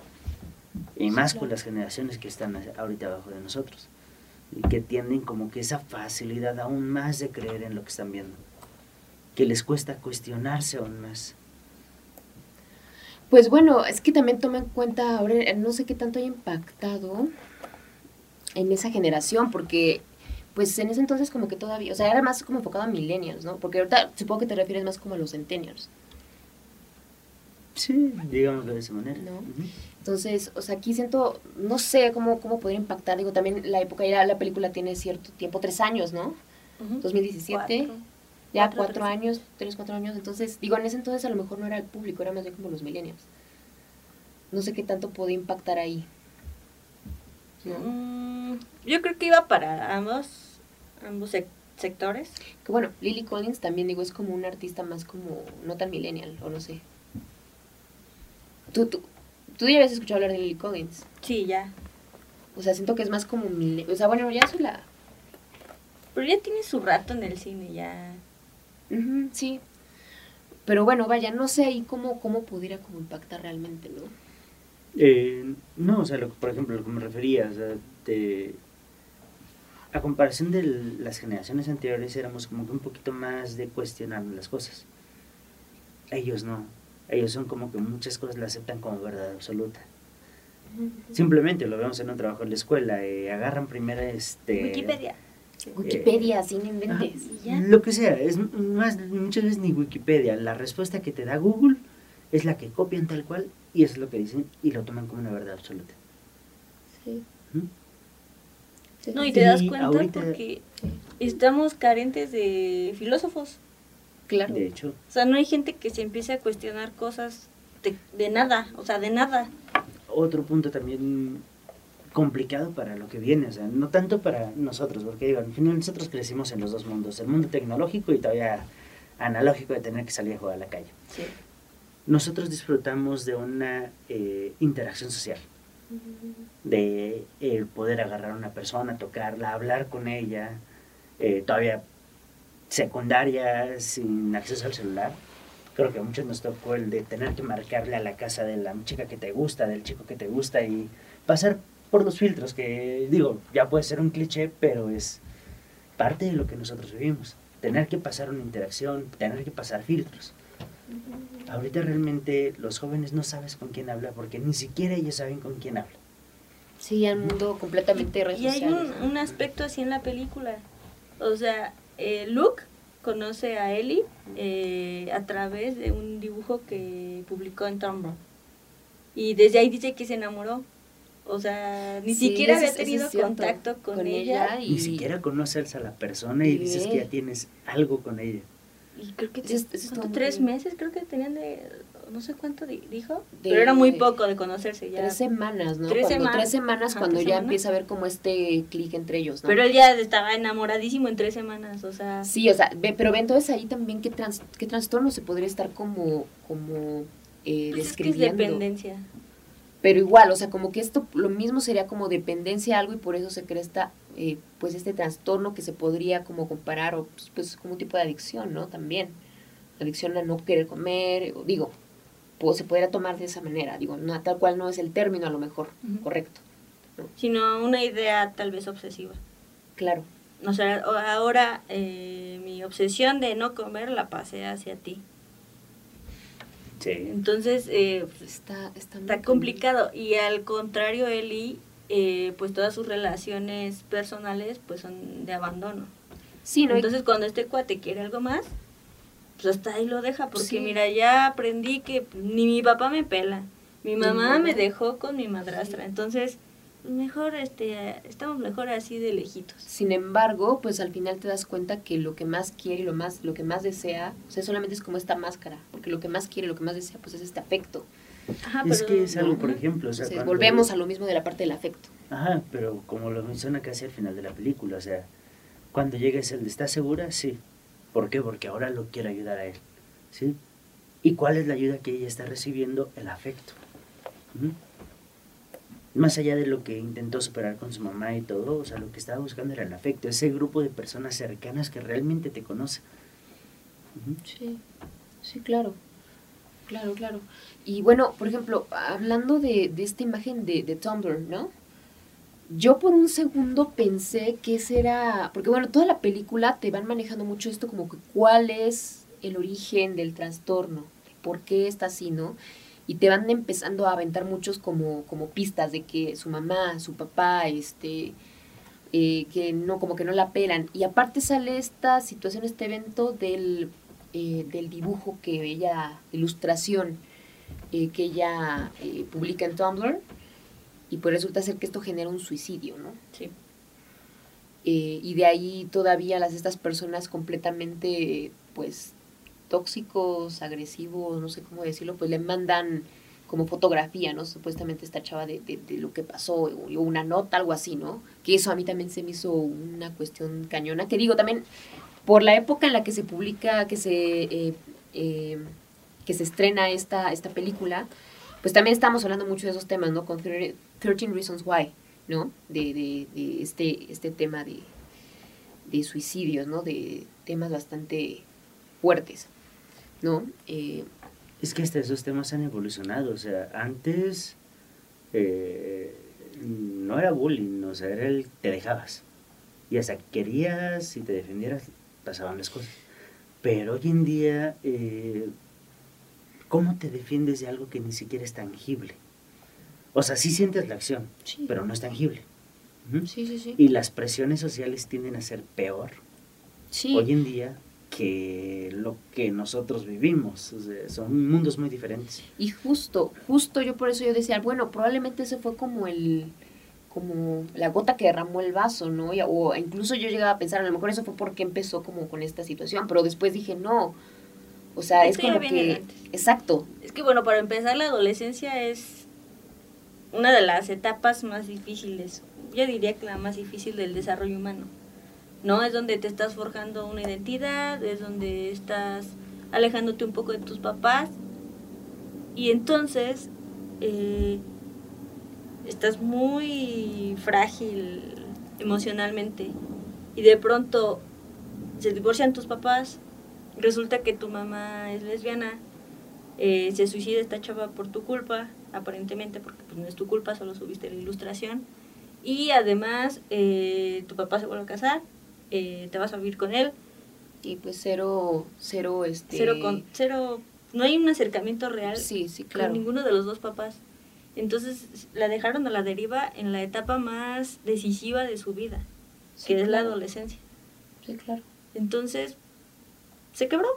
y más con las generaciones que están ahorita abajo de nosotros, y que tienen como que esa facilidad aún más de creer en lo que están viendo, que les cuesta cuestionarse aún más pues bueno, es que también toma en cuenta, ahora no sé qué tanto haya impactado en esa generación, porque pues en ese entonces como que todavía, o sea, era más como enfocado a millennials, ¿no? Porque ahorita supongo que te refieres más como a los centennials. Sí, digámoslo de esa manera. ¿No? Entonces, o sea, aquí siento, no sé cómo, cómo podría impactar, digo, también la época, ya la película tiene cierto tiempo, tres años, ¿no? 2017 ya cuatro, años, tres, cuatro años. Entonces, digo, en ese entonces a lo mejor no era el público, era más bien como los millennials. No sé qué tanto puede impactar ahí. Mm, yo creo que iba para ambos, ambos sectores. Que bueno, Lily Collins también, digo, es como un artista más como, no tan millennial, o no sé. ¿Tú, tú, tú ya habías escuchado hablar de Lily Collins? Sí, ya. O sea, siento que es más como millennial. O sea, bueno, ya soy la... Pero ya tiene su rato en el cine, ya sí. Pero bueno, vaya, no sé ahí cómo, cómo pudiera como impactar realmente, ¿no? Eh, no, o sea, por ejemplo, lo que me refería, o sea, a comparación de las generaciones anteriores éramos como que un poquito más de cuestionar las cosas. Ellos no. Ellos son como que muchas cosas las aceptan como verdad absoluta. Simplemente lo vemos en un trabajo en la escuela, eh, agarran primero este... Wikipedia. Wikipedia, sin inventes. Lo que sea, es más, muchas veces ni Wikipedia. La respuesta que te da Google es la que copian tal cual y eso es lo que dicen y lo toman como una verdad absoluta. Sí. ¿Mm? No, y te das cuenta porque estamos carentes de filósofos. Claro. De hecho. O sea, no hay gente que se empiece a cuestionar cosas de, de nada, o sea, de nada. Otro punto también complicado para lo que viene, o sea, no tanto para nosotros, porque digo, al final nosotros crecimos en los dos mundos, el mundo tecnológico y todavía analógico de tener que salir a jugar a la calle. Sí. Nosotros disfrutamos de una eh, interacción social, de el poder agarrar a una persona, tocarla, hablar con ella, eh, todavía secundaria, sin acceso al celular. Creo que a muchos nos tocó el de tener que marcarle a la casa de la chica que te gusta, del chico que te gusta y pasar por los filtros, que digo, ya puede ser un cliché, pero es parte de lo que nosotros vivimos. Tener que pasar una interacción, tener que pasar filtros. Ahorita realmente los jóvenes no sabes con quién habla porque ni siquiera ellos saben con quién habla. Sí, un mundo completamente redes Y hay un, un, aspecto así en la película. O sea, eh, Luke conoce a Ellie eh, a través de un dibujo que publicó en Tumblr. Y desde ahí dice que se enamoró. O sea, ni siquiera había tenido contacto con, ella. Ni siquiera conoces a la persona y dices que ya tienes algo con ella. Y creo que tres meses creo que tenían de, no sé cuánto dijo, pero era muy poco de conocerse ya. Tres semanas, ¿no? Tres, semanas, tres semanas cuando ya empieza a ver como este clic entre ellos, ¿no? Pero él ya estaba enamoradísimo en tres semanas, o sea. Sí, o sea, pero ven entonces ahí también qué, trans, qué trastorno se podría estar como, como eh, pues describiendo. Es, que es dependencia pero igual, o sea, como que esto lo mismo sería como dependencia a algo y por eso se crea esta, eh, pues este trastorno que se podría como comparar o pues, pues, como un tipo de adicción, ¿no? También, adicción a no querer comer, o, digo, pues se podría tomar de esa manera, digo, no, tal cual no es el término a lo mejor, correcto. Sino una idea tal vez obsesiva. Claro. O sea, ahora eh, mi obsesión de no comer la pasé hacia ti. Entonces, eh, está, está, complicado. Y al contrario, Eli, eh, pues todas sus relaciones personales pues son de abandono. Sí, ¿no? Entonces, cuando este cuate quiere algo más, pues hasta ahí lo deja. Porque mira, ya aprendí que ni mi papá me pela. Mi mamá me dejó con mi madrastra. Entonces, mejor este estamos mejor así de lejitos. Sin embargo, pues al final te das cuenta que lo que más quiere y lo más lo que más desea, o sea, solamente es como esta máscara, porque lo que más quiere, lo que más desea pues es este afecto. Ajá, es que es algo, por ejemplo, o sea, volvemos a lo mismo de la parte del afecto. Ajá, pero como lo menciona casi al final de la película, o sea, cuando llega el de ¿estás segura? Sí. ¿Por qué? Porque ahora lo quiere ayudar a él. ¿Sí? ¿Y cuál es la ayuda que ella está recibiendo? El afecto más allá de lo que intentó superar con su mamá y todo, o sea, lo que estaba buscando era el afecto, ese grupo de personas cercanas que realmente te conocen. Sí, sí, claro, claro, claro. Y bueno, por ejemplo, hablando de, esta imagen de, de Tumblr, ¿no? Yo por un segundo pensé que ese era, porque bueno, toda la película te van manejando mucho esto como que cuál es el origen del trastorno, por qué está así, ¿no? Y te van empezando a aventar muchos como, como pistas de que su mamá, su papá, este, eh, que no, como que no la pelan. Y aparte sale esta situación, este evento del, eh, del dibujo que ella, ilustración eh, que ella publica en Tumblr, y pues resulta ser que esto genera un suicidio, ¿no? Sí. y de ahí todavía las estas personas completamente, pues, tóxicos, agresivos, no sé cómo decirlo, pues le mandan como fotografía, ¿no? Supuestamente esta chava de, de, lo que pasó, o una nota, algo así, ¿no? Que eso a mí también se me hizo una cuestión cañona, que digo también, por la época en la que se publica, que se, eh, eh, que se estrena esta, esta película, pues también estamos hablando mucho de esos temas, ¿no? Con 13 Reasons Why, ¿no? De, de, de este, este tema de, de suicidios, ¿no? De temas bastante fuertes. ¿No? Eh, es que hasta esos temas han evolucionado, o sea, antes eh, no era bullying, o sea, era el te dejabas. Y hasta que querías y te defendieras, pasaban las cosas. Pero hoy en día, eh, ¿cómo te defiendes de algo que ni siquiera es tangible? O sea, sí sientes la acción, Sí. pero no es tangible. Ujú. Sí, sí, sí. Y las presiones sociales tienden a ser peor Sí. hoy en día que lo que nosotros vivimos. O sea, son mundos muy diferentes. Y justo, justo yo por eso yo decía, bueno, probablemente ese fue como el como la gota que derramó el vaso, ¿no? Y- o incluso yo llegaba a pensar, a lo mejor eso fue porque empezó como con esta situación, pero después dije, no. O sea, es Esto como que antes. exacto. Es que bueno, para empezar, la adolescencia es una de las etapas más difíciles. Yo diría que la más difícil del desarrollo humano. ¿No? Es donde te estás forjando una identidad, es donde estás alejándote un poco de tus papás. Y entonces eh, estás muy frágil emocionalmente. Y de pronto se divorcian tus papás, resulta que tu mamá es lesbiana, eh, se suicida esta chava por tu culpa, aparentemente, porque pues, no es tu culpa, solo subiste la ilustración. Y además, eh, tu papá se vuelve a casar, eh, te vas a vivir con él, Y pues cero, cero, este... cero con, cero, no hay un acercamiento real Sí, sí, con claro. ninguno de los dos papás. Entonces la dejaron a la deriva en la etapa más decisiva de su vida, Sí, que es la adolescencia. Sí, claro. Entonces, se quebró.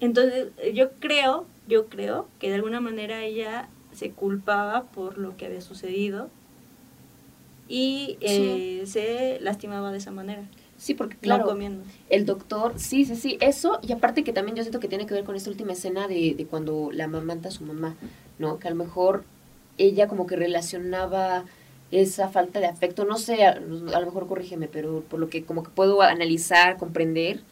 Entonces, yo creo, yo creo que de alguna manera ella se culpaba por lo que había sucedido y eh, se lastimaba de esa manera, Sí, porque no claro, comiendo. el doctor, sí, sí, sí, eso, y aparte que también yo siento que tiene que ver con esta última escena de, de cuando la amamanta a su mamá, ¿no? Que a lo mejor ella como que relacionaba esa falta de afecto, no sé, a, a lo mejor corrígeme, pero por lo que como que puedo analizar, comprender,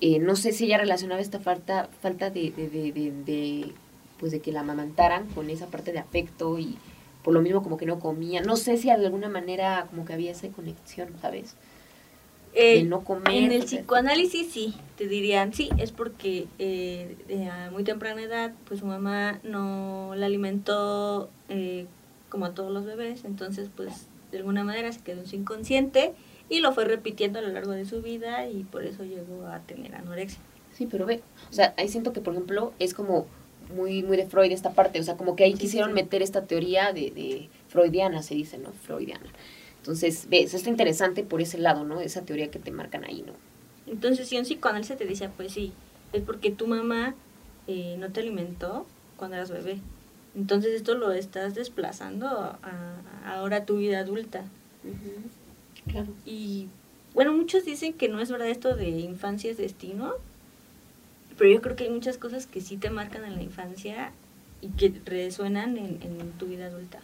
eh, no sé si ella relacionaba esta falta, falta de, de, de, de, de, pues de que la amamantaran con esa parte de afecto y por lo mismo como que no comía, no sé si de alguna manera como que había esa conexión, ¿sabes? Eh, de no comer. En el psicoanálisis sí, te dirían, sí, es porque eh, de a muy temprana edad, pues su mamá no la alimentó eh, como a todos los bebés, entonces pues de alguna manera se quedó en su inconsciente y lo fue repitiendo a lo largo de su vida y por eso llegó a tener anorexia. Sí, pero ve, o sea, ahí siento que, por ejemplo, es como muy, muy de Freud esta parte, o sea, como que ahí Sí, quisieron sí. meter esta teoría de, de freudiana, se dice, ¿no? Freudiana. Entonces, ves, eso está interesante por ese lado, ¿no? Esa teoría que te marcan ahí, ¿no? Entonces si un psicoanálisis te dice, pues sí, es porque tu mamá eh, no te alimentó cuando eras bebé. Entonces esto lo estás desplazando a, a ahora a tu vida adulta. Claro. Y bueno, muchos dicen que no es verdad esto de infancia es destino, pero yo creo que hay muchas cosas que sí te marcan en la infancia y que resuenan en, en tu vida adulta.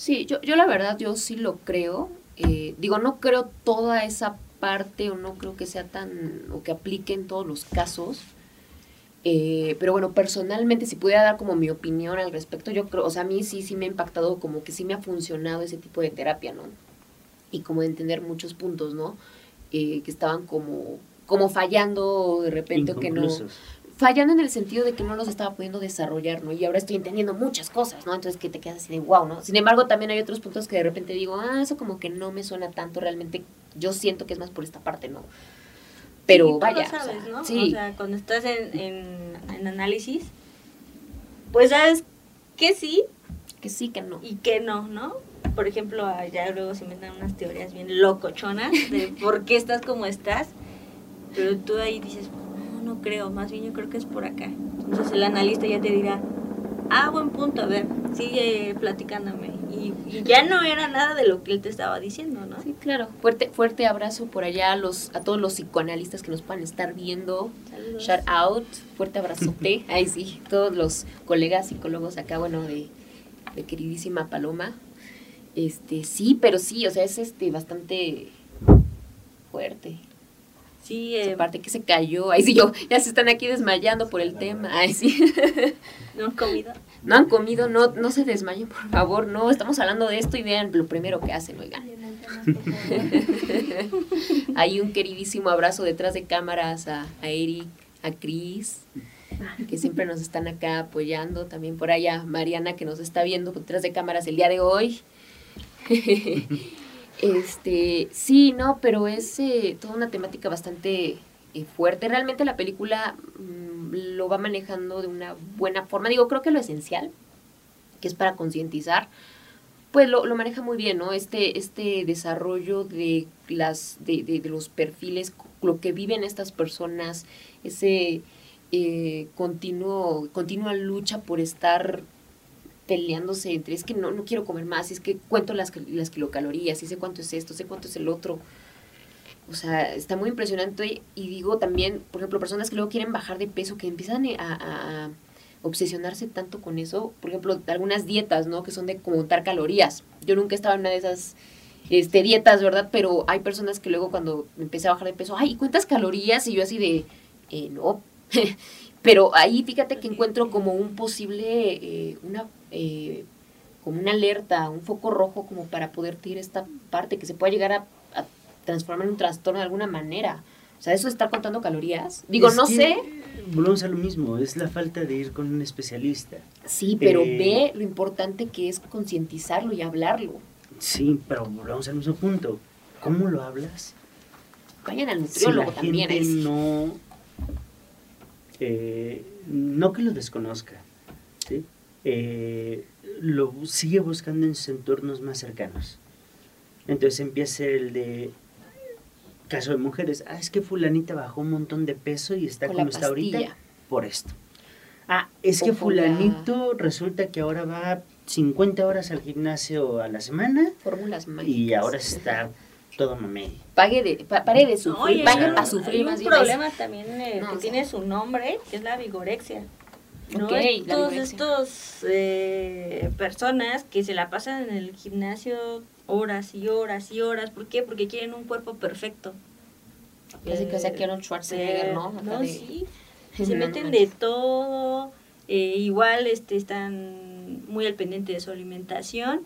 Sí, yo, yo la verdad, yo sí lo creo. Eh, digo, no creo toda esa parte o no creo que sea tan, o que aplique en todos los casos. Eh, pero bueno, personalmente, si pudiera dar como mi opinión al respecto, yo creo, o sea, a mí sí, sí me ha impactado, como que sí me ha funcionado ese tipo de terapia, ¿no? Y como de entender muchos puntos, ¿no? Eh, que estaban como, como fallando de repente, o que no. Fallando en el sentido de que no los estaba pudiendo desarrollar, ¿no? Y ahora estoy entendiendo muchas cosas, ¿no? Entonces que te quedas así de wow, ¿no? Sin embargo, también hay otros puntos que de repente digo, ah, eso como que no me suena tanto, realmente yo siento que es más por esta parte, ¿no? Pero Y tú vaya, lo sabes, o sea, ¿no? sí, O sea, cuando estás en, en, en análisis, pues sabes que sí que sí, que no. y que no, ¿no? Por ejemplo, ya luego se inventan unas teorías bien locochonas de por qué estás como estás, pero tú ahí dices, no, creo, más bien yo creo que es por acá. Entonces el analista ya te dirá, ah, buen punto, a ver, sigue platicándome. Y, y ya no era nada de lo que él te estaba diciendo, ¿no? Sí, claro. Fuerte, fuerte abrazo por allá a los, a todos los psicoanalistas que nos puedan estar viendo. Saludos. Shout out, fuerte abrazote. Ay, sí, todos los colegas psicólogos acá, bueno, de, de queridísima Paloma. Este, sí, pero sí, o sea, es este bastante fuerte. Sí, eh, parte que se cayó. Ay, sí, yo, ya se están aquí desmayando por el tema. Ay, sí. no han comido. No han comido, no, no se desmayen, por favor. No, estamos hablando de esto y vean lo primero que hacen, oigan. Hay un queridísimo abrazo detrás de cámaras a, a Eric, a Cris, que siempre nos están acá apoyando. También por allá Mariana, que nos está viendo detrás de cámaras el día de hoy. Este, sí, no, pero es eh, toda una temática bastante eh, fuerte. Realmente la película mm, lo va manejando de una buena forma. Digo, creo que lo esencial, que es para concientizar, pues lo, lo, maneja muy bien, ¿no? Este, este desarrollo de las, de, de, de los perfiles, lo que viven estas personas, ese eh, continuo, continua lucha por estar peleándose entre, es que no, no quiero comer más, es que cuento las, las kilocalorías, y sé cuánto es esto, sé cuánto es el otro. O sea, está muy impresionante y digo también, por ejemplo, personas que luego quieren bajar de peso, que empiezan a, a obsesionarse tanto con eso, por ejemplo, algunas dietas, ¿no? Que son de contar calorías. Yo nunca he estado en una de esas este, dietas, ¿verdad? Pero hay personas que luego cuando empecé a bajar de peso, ay, ¿cuántas calorías? Y yo así de, eh, no. Pero ahí fíjate que encuentro como un posible, eh, una, eh, como una alerta, un foco rojo como para poder tirar esta parte que se pueda llegar a, a, transformar en un trastorno de alguna manera. O sea, eso de estar contando calorías. Digo, Es no que sé. Volvemos a lo mismo, es la falta de ir con un especialista. Sí, pero Eh, ve lo importante que es concientizarlo y hablarlo. Sí, pero volvemos al mismo punto. ¿Cómo lo hablas? Vayan al Si la nutriólogo también. gente sí. no, eh, no que lo desconozca. Eh, lo sigue buscando en sus entornos más cercanos. Entonces empieza el de caso de mujeres, ah, es que fulanita bajó un montón de peso y está como está ahorita por esto. Ah, es que la- fulanito resulta que ahora va 50 horas al gimnasio a la semana Fórmulas mágicas. y ahora está todo mamey. Pague de, pa- pare de No, sufrir, hay- para sufrir hay más un bien. problema también eh, No, que o sea- tiene su nombre, que es la vigorexia. ¿No? Ok, la Estos, eh, personas que se la pasan en el gimnasio horas y horas y horas. ¿Por qué? Porque quieren un cuerpo perfecto. Parece que sea Eh, que Arnold Schwarzenegger, ¿no? Acá No, de- sí. No, Se no meten de todo. eh, igual este, están muy al pendiente de su alimentación.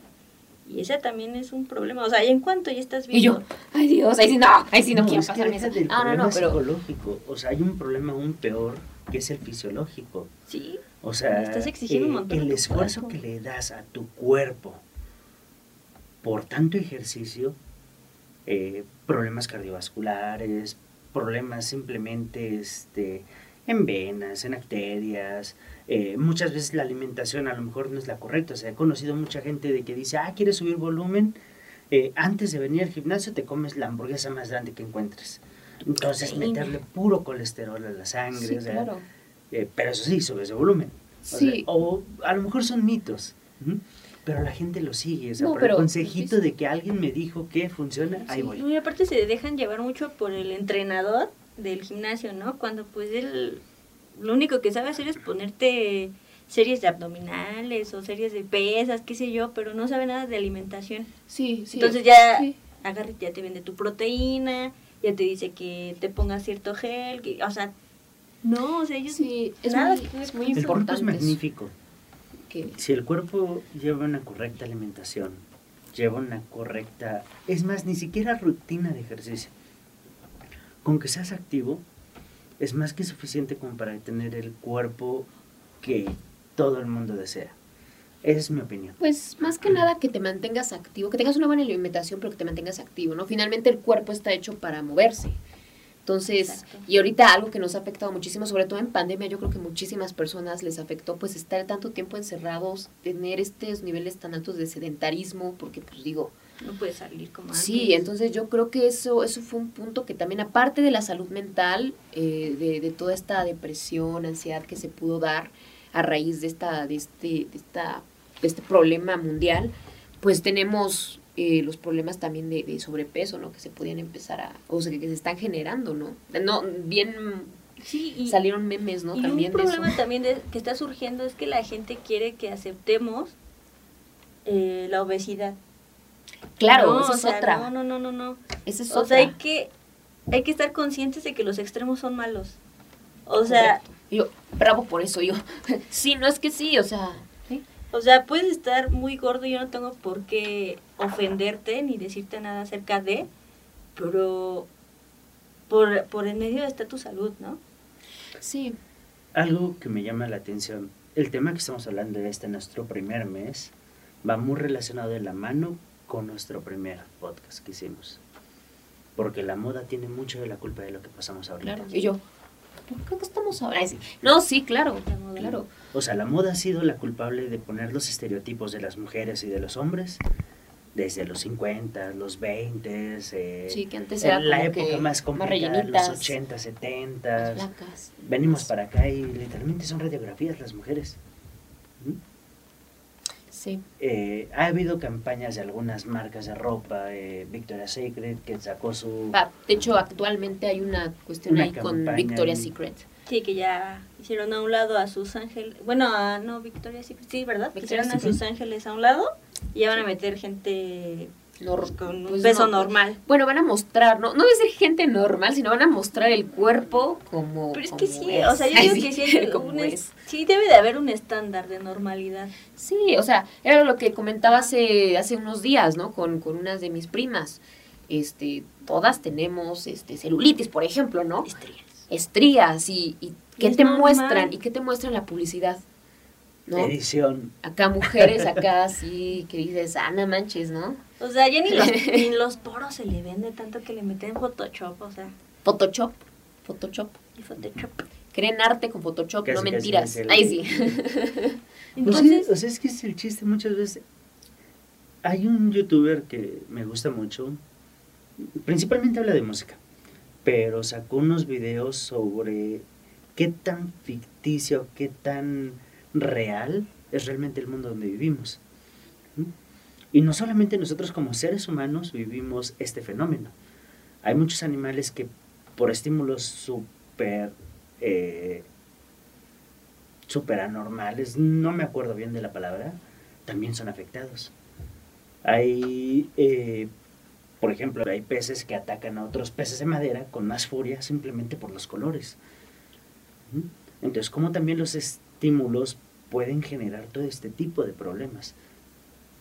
Y ese también es un problema. O sea, en cuanto ya estás Y viendo. yo, ay Dios, ahí sí no, ahí sí no, quiero es que pasarme eso. Ah, no, problema no, pero psicológico. O sea, hay un problema aún peor que es el fisiológico. Sí. O sea, Estás exigiendo un eh, montón el esfuerzo cuerpo. que le das a tu cuerpo por tanto ejercicio, eh, problemas cardiovasculares, problemas simplemente este, en venas, en arterias. eh, muchas veces la alimentación a lo mejor no es la correcta. O sea, he conocido mucha gente de que dice, ah, ¿quieres subir volumen? Eh, antes de venir al gimnasio te comes la hamburguesa más grande que encuentres. Entonces, Proteína. meterle puro colesterol a la sangre. sí, o sea, claro. eh, pero eso sí, subes de volumen. O, sea, Sí. o a lo mejor son mitos, pero la gente lo sigue. O sea, No, por pero- el consejito sí. de que alguien me dijo que funciona, ahí Sí. voy. Y aparte se dejan llevar mucho por el entrenador del gimnasio, ¿no? Cuando pues él lo único que sabe hacer es ponerte series de abdominales o series de pesas, qué sé yo, pero no sabe nada de alimentación. Sí, sí. Entonces ya sí. agarra ya te vende tu proteína, ya te dice que te pongas cierto gel, que, o sea, no, o sea, ellos Sí, es nada muy, es muy eso. El cuerpo es importante. magnífico. que- Si el cuerpo lleva una correcta alimentación, lleva una correcta, es más, ni siquiera rutina de ejercicio. Con que seas activo, es más que suficiente como para tener el cuerpo que todo el mundo desea. Esa es mi opinión. Pues más que nada que te mantengas activo, que tengas una buena alimentación, pero que te mantengas activo, ¿no? Finalmente el cuerpo está hecho para moverse. Entonces, Exacto. y ahorita algo que nos ha afectado muchísimo, sobre todo en pandemia, yo creo que muchísimas personas les afectó pues estar tanto tiempo encerrados, tener estos niveles tan altos de sedentarismo, porque pues digo, no puedes salir como antes. Sí, entonces yo creo que eso, eso fue un punto que también, aparte de la salud mental, eh, de, de toda esta depresión, ansiedad que se pudo dar a raíz de esta, de este, de esta, este problema mundial, pues tenemos eh, los problemas también de, de sobrepeso, ¿no? Que se podían empezar a, o sea, que se están generando, ¿no? No, bien Sí, y, salieron memes, ¿no? y también un de problema eso. también de- que está surgiendo es que la gente quiere que aceptemos eh, la obesidad. Claro, No, esa es sea, otra. No, no, no, no, no. Esa es O otra. sea, hay que, hay que estar conscientes de que los extremos son malos. O sea, Correcto. Yo, bravo por eso, yo, sí, no es que sí, o sea. O sea, puedes estar muy gordo y yo no tengo por qué ofenderte ni decirte nada acerca de, pero por, por en medio está tu salud, ¿no? Sí, Algo que me llama la atención, el tema que estamos hablando de este nuestro primer mes va muy relacionado de la mano con nuestro primer podcast que hicimos. Porque la moda tiene mucho de la culpa de lo que pasamos ahorita. Claro. Y yo, ¿por qué estamos ahora? No, sí, claro, claro. O sea, la moda ha sido la culpable de poner los estereotipos de las mujeres y de los hombres desde los 50, los 20, eh, sí, que antes era la época más complicada, los 80, 70. Venimos para acá y literalmente son radiografías las mujeres. Sí. Eh, ha habido campañas de algunas marcas de ropa, eh, Victoria's Secret, que sacó su... de hecho, actualmente hay una cuestión ahí con Victoria's Secret. Sí, que ya hicieron a un lado a sus ángeles. Bueno, no, Victoria's Secret, sí, ¿verdad? hicieron a sus ángeles a un lado y ya van a meter gente con un peso normal. Bueno, van a mostrar, no, no decir gente normal, sino van a mostrar el cuerpo como. Pero es que sí, o sea, yo digo que sí, sí debe de haber un estándar de normalidad. Sí, o sea, era lo que comentaba hace, hace unos días, ¿no? Con, con unas de mis primas. Este, todas tenemos este celulitis, por ejemplo, ¿no? Estrías. Estrías y, y ¿qué te muestran? ¿Y qué te muestran la publicidad? ¿No? Edición. Acá mujeres, acá sí, que dices, ah, no manches, ¿no? O sea, ya ni los, ni los poros se le vende tanto que le meten Photoshop, o sea. Photoshop, Photoshop. Y Photoshop. Creen arte con Photoshop, no mentiras. Ahí sí. Entonces, o sea, es que es el chiste muchas veces. Hay un youtuber que me gusta mucho, principalmente habla de música, pero sacó unos videos sobre qué tan ficticio, qué tan real es realmente el mundo donde vivimos. Y no solamente nosotros como seres humanos vivimos este fenómeno. Hay muchos animales que por estímulos súper eh, anormales, no me acuerdo bien de la palabra, también son afectados. Hay, eh, por ejemplo, hay peces que atacan a otros peces de madera con más furia simplemente por los colores. Entonces, como también los estímulos pueden generar todo este tipo de problemas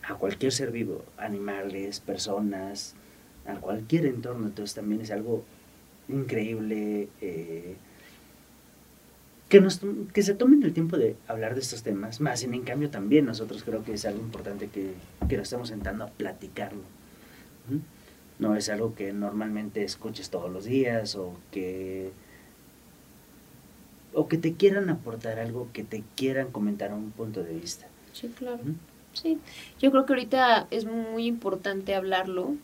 a cualquier ser vivo, animales, personas, a cualquier entorno. Entonces también es algo increíble eh, que, nos, que se tomen el tiempo de hablar de estos temas, más en, en cambio también nosotros creo que es algo importante que, que nos estemos sentando a platicarlo. No es algo que normalmente escuches todos los días o que o que te quieran aportar algo, que te quieran comentar un punto de vista. Sí, claro. Sí, yo creo que ahorita es muy importante hablarlo,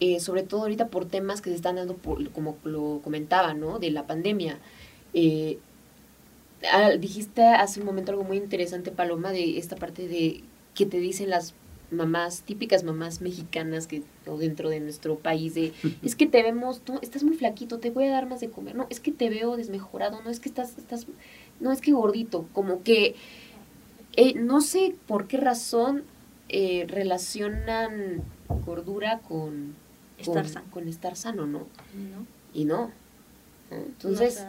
eh, sobre todo ahorita por temas que se están dando, por, como lo comentaba, ¿no? De la pandemia. Eh, dijiste hace un momento algo muy interesante, Paloma, de esta parte de que te dicen las mamás, típicas mamás mexicanas que o dentro de nuestro país de es que te vemos, tú estás muy flaquito, te voy a dar más de comer, no, es que te veo desmejorado, no es que estás, estás, no es que gordito, como que eh, no sé por qué razón eh, relacionan gordura con estar, sano. con estar sano, ¿no? Y no. Entonces,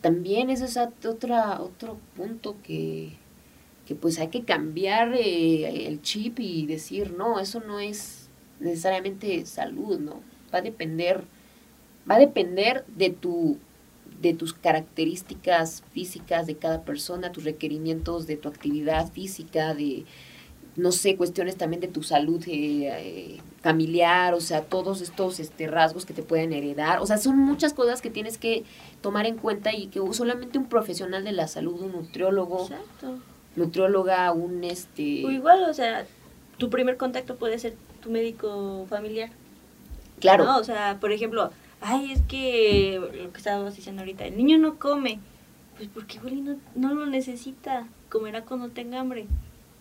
también eso es otra, otro punto que, que pues hay que cambiar eh, el chip y decir, no, eso no es necesariamente salud, ¿no? Va a depender, va a depender de tu de tus características físicas de cada persona, tus requerimientos de tu actividad física, de, no sé, cuestiones también de tu salud eh, eh, familiar, o sea, todos estos este, rasgos que te pueden heredar, o sea, son muchas cosas que tienes que tomar en cuenta y que solamente un profesional de la salud, un nutriólogo, nutrióloga, un este... O igual, o sea, tu primer contacto puede ser tu médico familiar. Claro. O sea, por ejemplo, ay, es que lo que estábamos diciendo ahorita, el niño no come, pues porque igual no, no lo necesita, comerá cuando tenga hambre.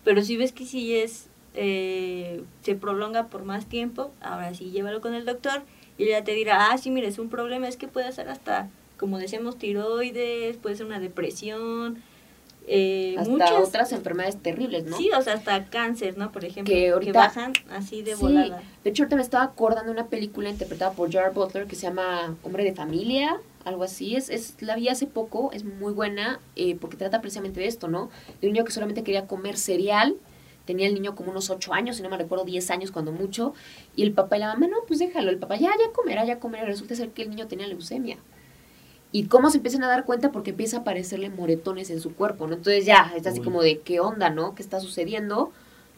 Pero si ves que si es, eh, se prolonga por más tiempo, ahora sí llévalo con el doctor y ella te dirá, ah, sí, mire, es un problema, es que puede ser hasta, como decíamos, tiroides, puede ser una depresión, eh, hasta otras enfermedades terribles, ¿no? Sí, o sea, hasta cáncer, ¿no? Por ejemplo, que, ahorita, bajan así de volada. De hecho, ahorita me estaba acordando de una película interpretada por Jared Butler que se llama Hombre de Familia, algo así. Es, es La vi hace poco, es muy buena eh, porque trata precisamente de esto, ¿no? De un niño que solamente quería comer cereal. Tenía el niño como unos 8 años, si no me recuerdo, 10 años cuando mucho. Y el papá y la mamá, no, pues déjalo. El papá, ya, ya comerá, ya comerá. Resulta ser que el niño tenía leucemia y cómo se empiezan a dar cuenta porque empieza a aparecerle moretones en su cuerpo, ¿no? Entonces ya, está así como de qué onda, ¿no? ¿Qué está sucediendo?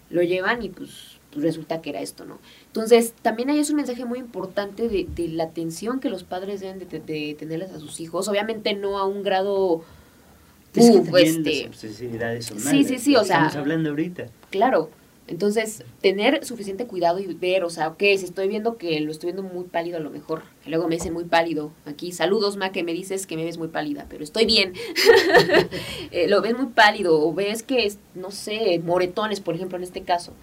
Lo llevan y pues pues resulta que era esto, ¿no? Entonces, también ahí es un mensaje muy importante de, de la atención que los padres deben de, de, tenerles a sus hijos. Obviamente no a un grado... Es que también este, las obsesividades son Sí, sí, sí, o sea... Estamos hablando ahorita. Claro, entonces, tener suficiente cuidado y ver, o sea, ok, si estoy viendo que lo estoy viendo muy pálido a lo mejor, que luego me dice muy pálido, aquí, saludos, Ma, que me dices que me ves muy pálida, pero estoy bien. Eh, lo ves muy pálido, o ves que, no sé, moretones, por ejemplo, en este caso,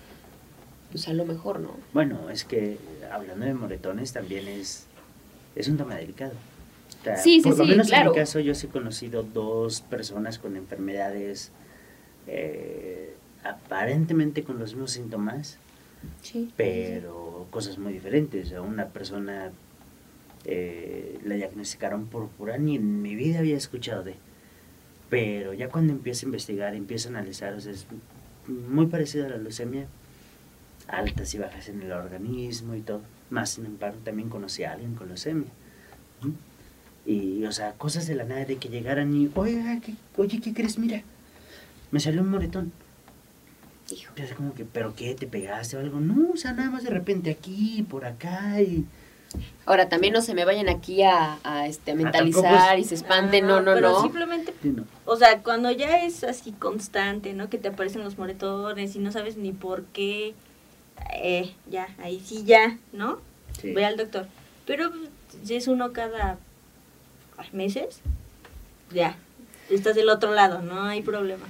pues a lo mejor, ¿no? Bueno, es que hablando de moretones también es, es un tema delicado. sí, sí, por lo menos en mi caso yo sí he conocido dos personas con enfermedades... Eh, aparentemente con los mismos síntomas, pero cosas muy diferentes. A una persona eh, la diagnosticaron púrpura, ni en mi vida había escuchado de. Pero ya cuando empieza a investigar, empieza a analizar, es muy parecido a la leucemia, altas y bajas en el organismo y todo. Más sin embargo, también conocí a alguien con leucemia. Y, o sea, cosas de la nada de que llegaran y, oye, ¿qué, oye, ¿qué crees? Mira, me salió un moretón. Hijo. Es como que, ¿pero qué? ¿Te pegaste o algo? No, o sea, nada más de repente aquí, por acá y... Ahora, también no se me vayan aquí a, a este, mentalizar y se espanten, no, no, pero no. simplemente, o sea, cuando ya es así constante, ¿no? Que te aparecen los moretones y no sabes ni por qué, eh, ya, ahí sí ya, ¿no? Ve al doctor. Pero si es uno cada meses, ya, estás del otro lado, no hay problema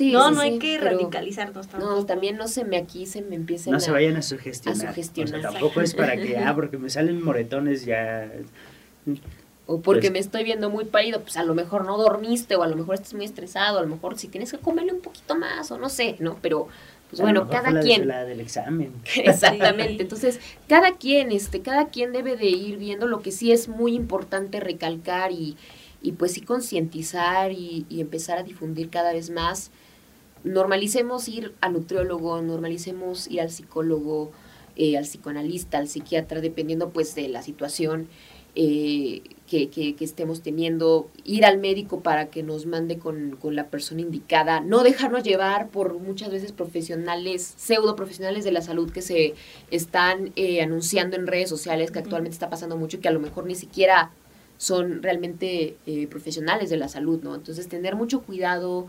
no, no hay que radicalizarnos tampoco. No, también no se me aquí se me empieza No se vayan a sugestionar. A sugestionar. tampoco es para que, ah, porque me salen moretones ya... O porque pues me estoy viendo muy pálido, pues a lo mejor no dormiste, o a lo mejor estás muy estresado, a lo mejor si tienes que comerle un poquito más, o no sé, ¿no? Pero, pues bueno, cada quien. La del examen. Exactamente. Entonces, cada quien, este, cada quien debe de ir viendo lo que sí es muy importante recalcar y, y pues sí concientizar y, y empezar a difundir cada vez más normalicemos ir al nutriólogo, normalicemos ir al psicólogo, eh, al psicoanalista, al psiquiatra, dependiendo pues de la situación eh, que, que, estemos teniendo, ir al médico para que nos mande con, con, la persona indicada, no dejarnos llevar por muchas veces profesionales, pseudo profesionales de la salud que se están eh, anunciando en redes sociales, que actualmente está pasando mucho y que a lo mejor ni siquiera son realmente profesionales de la salud, ¿no? Entonces tener mucho cuidado,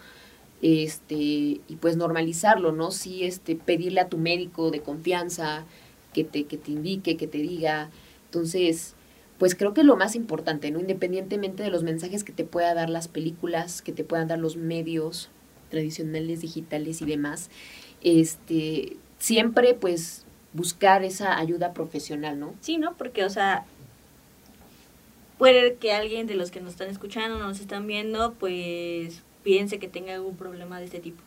este, y pues normalizarlo, ¿no? Sí, este, pedirle a tu médico de confianza que te, que te indique, que te diga. Entonces, pues creo que es lo más importante, ¿no? Independientemente de los mensajes que te pueda dar las películas, que te puedan dar los medios tradicionales, digitales y demás, este, siempre pues buscar esa ayuda profesional, ¿no? Sí, ¿no? Porque, o sea, puede que alguien de los que nos están escuchando, nos están viendo, pues piense que tenga algún problema de este tipo.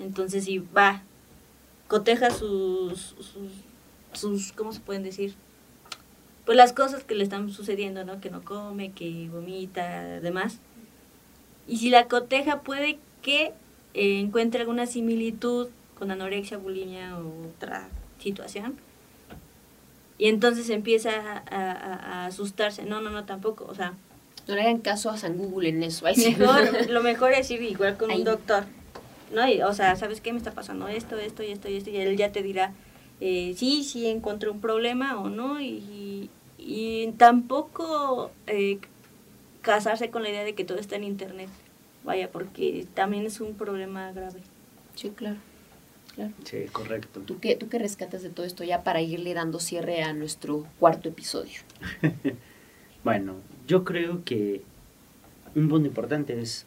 Entonces, si va, coteja sus, sus, ¿cómo se pueden decir? Pues las cosas que le están sucediendo, ¿no? Que no come, que vomita, demás. Y si la coteja, puede que eh, encuentre alguna similitud con anorexia, bulimia o otra situación. Y entonces empieza a, a asustarse. No, no, no, tampoco. O sea, no le hagan caso a San Google en eso. Mejor, lo mejor es ir igual con un doctor. ¿no? o sea, ¿sabes qué me está pasando? Esto, esto y esto y esto. Y él ya te dirá, eh, sí, sí encontré un problema o no. Y, y, tampoco eh, casarse con la idea de que todo está en internet. Vaya, porque también es un problema grave. Sí, claro. Claro. Sí, correcto. ¿Tú qué, ¿Tú qué rescatas de todo esto ya para irle dando cierre a nuestro cuarto episodio? bueno, yo creo que un punto importante es,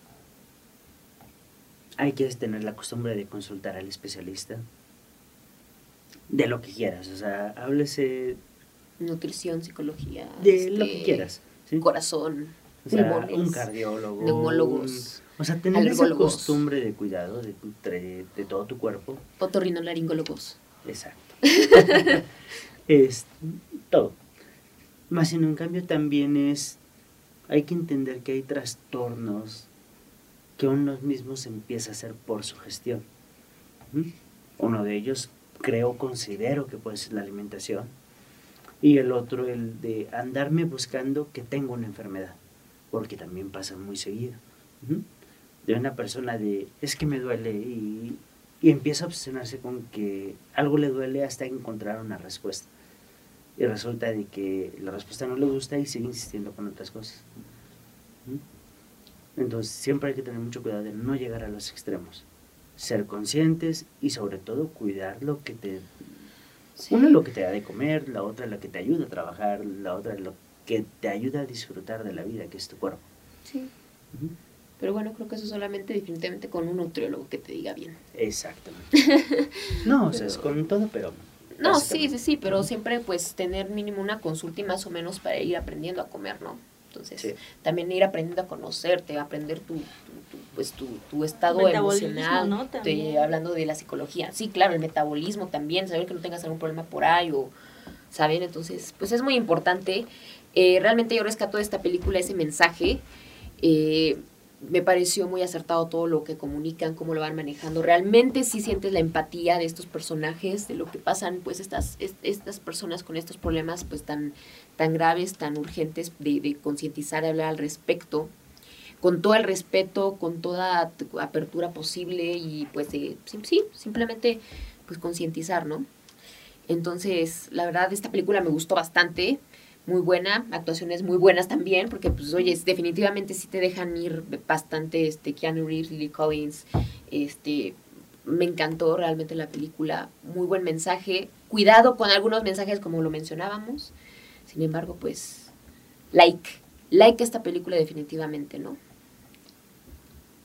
hay que tener la costumbre de consultar al especialista de lo que quieras, o sea, háblese... Nutrición, psicología. De lo que este, quieras. Corazón. un cardiólogo. Neumólogos. o sea, tener esa costumbre de cuidado de, de, de todo tu cuerpo. Otorrinolaringólogos. Exacto. es todo. Más en un cambio también es hay que entender que hay trastornos que uno mismo se empieza a hacer por su gestión. Uno de ellos, creo, considero que puede ser la alimentación. Y el otro, el de andarme buscando que tengo una enfermedad, porque también pasa muy seguido. De una persona de, es que me duele y y empieza a obsesionarse con que algo le duele hasta encontrar una respuesta. Y resulta de que la respuesta no le gusta y sigue insistiendo con otras cosas. ¿Mm? Entonces siempre hay que tener mucho cuidado de no llegar a los extremos. Ser conscientes y sobre todo cuidar lo que te... Una es lo que te da de comer, la otra es la que te ayuda a trabajar, la otra es lo que te ayuda a disfrutar de la vida, que es tu cuerpo. Sí. Pero bueno, creo que eso solamente definitivamente con un nutriólogo que te diga bien. Exactamente. no, o sea, es con todo, pero... No, sí, sí, sí, pero siempre pues tener mínimo una consulta y más o menos para ir aprendiendo a comer, ¿no? Entonces, también ir aprendiendo a conocerte, aprender tu, pues tu, tu estado emocional, ¿no? hablando de la psicología. Sí, claro, el metabolismo también, saber que no tengas algún problema por ahí o, ¿saben? Entonces, pues es muy importante. Eh, realmente yo rescato de esta película ese mensaje. Eh, me pareció muy acertado todo lo que comunican, cómo lo van manejando. Realmente sí sientes la empatía de estos personajes, de lo que pasan, pues estas, estas personas con estos problemas pues tan, tan graves, tan urgentes de, concientizar, de hablar al respecto, con todo el respeto, con toda apertura posible y pues de, sí, simplemente pues concientizar, ¿no? Entonces, la verdad, esta película me gustó bastante muy buena, actuaciones muy buenas también, porque pues oye, definitivamente sí te dejan ir bastante, este, Keanu Reeves, Lily Collins, este, me encantó realmente la película, muy buen mensaje, cuidado con algunos mensajes como lo mencionábamos, sin embargo, pues, like, like esta película definitivamente, ¿no?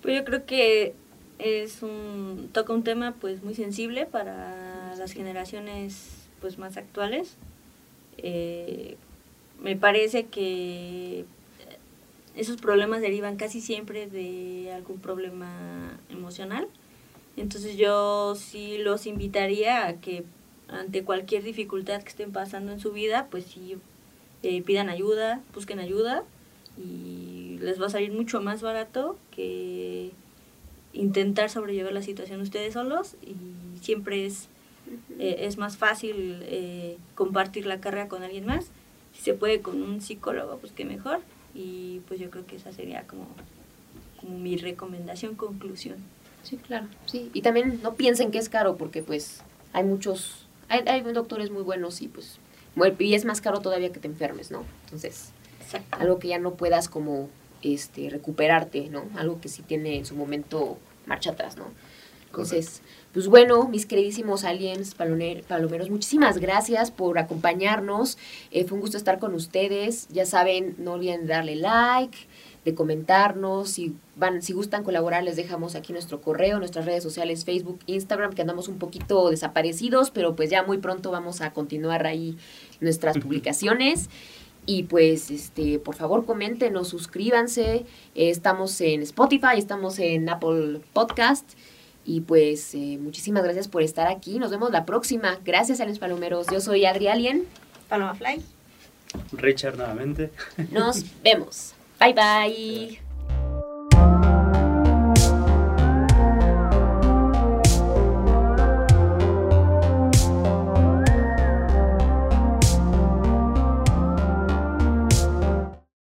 Pues yo creo que es un, toca un tema pues muy sensible para las generaciones pues más actuales, eh, me parece que esos problemas derivan casi siempre de algún problema emocional. Entonces yo sí los invitaría a que ante cualquier dificultad que estén pasando en su vida, pues sí eh, pidan ayuda, busquen ayuda y les va a salir mucho más barato que intentar sobrellevar la situación ustedes solos y siempre es, eh, es más fácil eh, compartir la carga con alguien más si se puede con un psicólogo, pues qué mejor. Y pues yo creo que esa sería como, como mi recomendación, conclusión. Sí, claro, sí. Y también no piensen que es caro, porque pues hay muchos, hay, hay doctores muy buenos y pues, y es más caro todavía que te enfermes, ¿no? Entonces, algo que ya no puedas como este recuperarte, ¿no? Algo que sí tiene en su momento marcha atrás, ¿no? Entonces, pues bueno, mis queridísimos aliens palomeros, muchísimas gracias por acompañarnos. Eh, fue un gusto estar con ustedes. Ya saben, no olviden darle like, de comentarnos. Si, van, si gustan colaborar, les dejamos aquí nuestro correo, nuestras redes sociales, Facebook, Instagram, que andamos un poquito desaparecidos, pero pues ya muy pronto vamos a continuar ahí nuestras publicaciones. Y pues, este, por favor, coméntenos, suscríbanse. Eh, estamos en Spotify, estamos en Apple Podcast. Y pues eh, muchísimas gracias por estar aquí. Nos vemos la próxima. Gracias a los palomeros. Yo soy Adri Alien. Paloma Fly. Richard nuevamente. Nos vemos. Bye bye.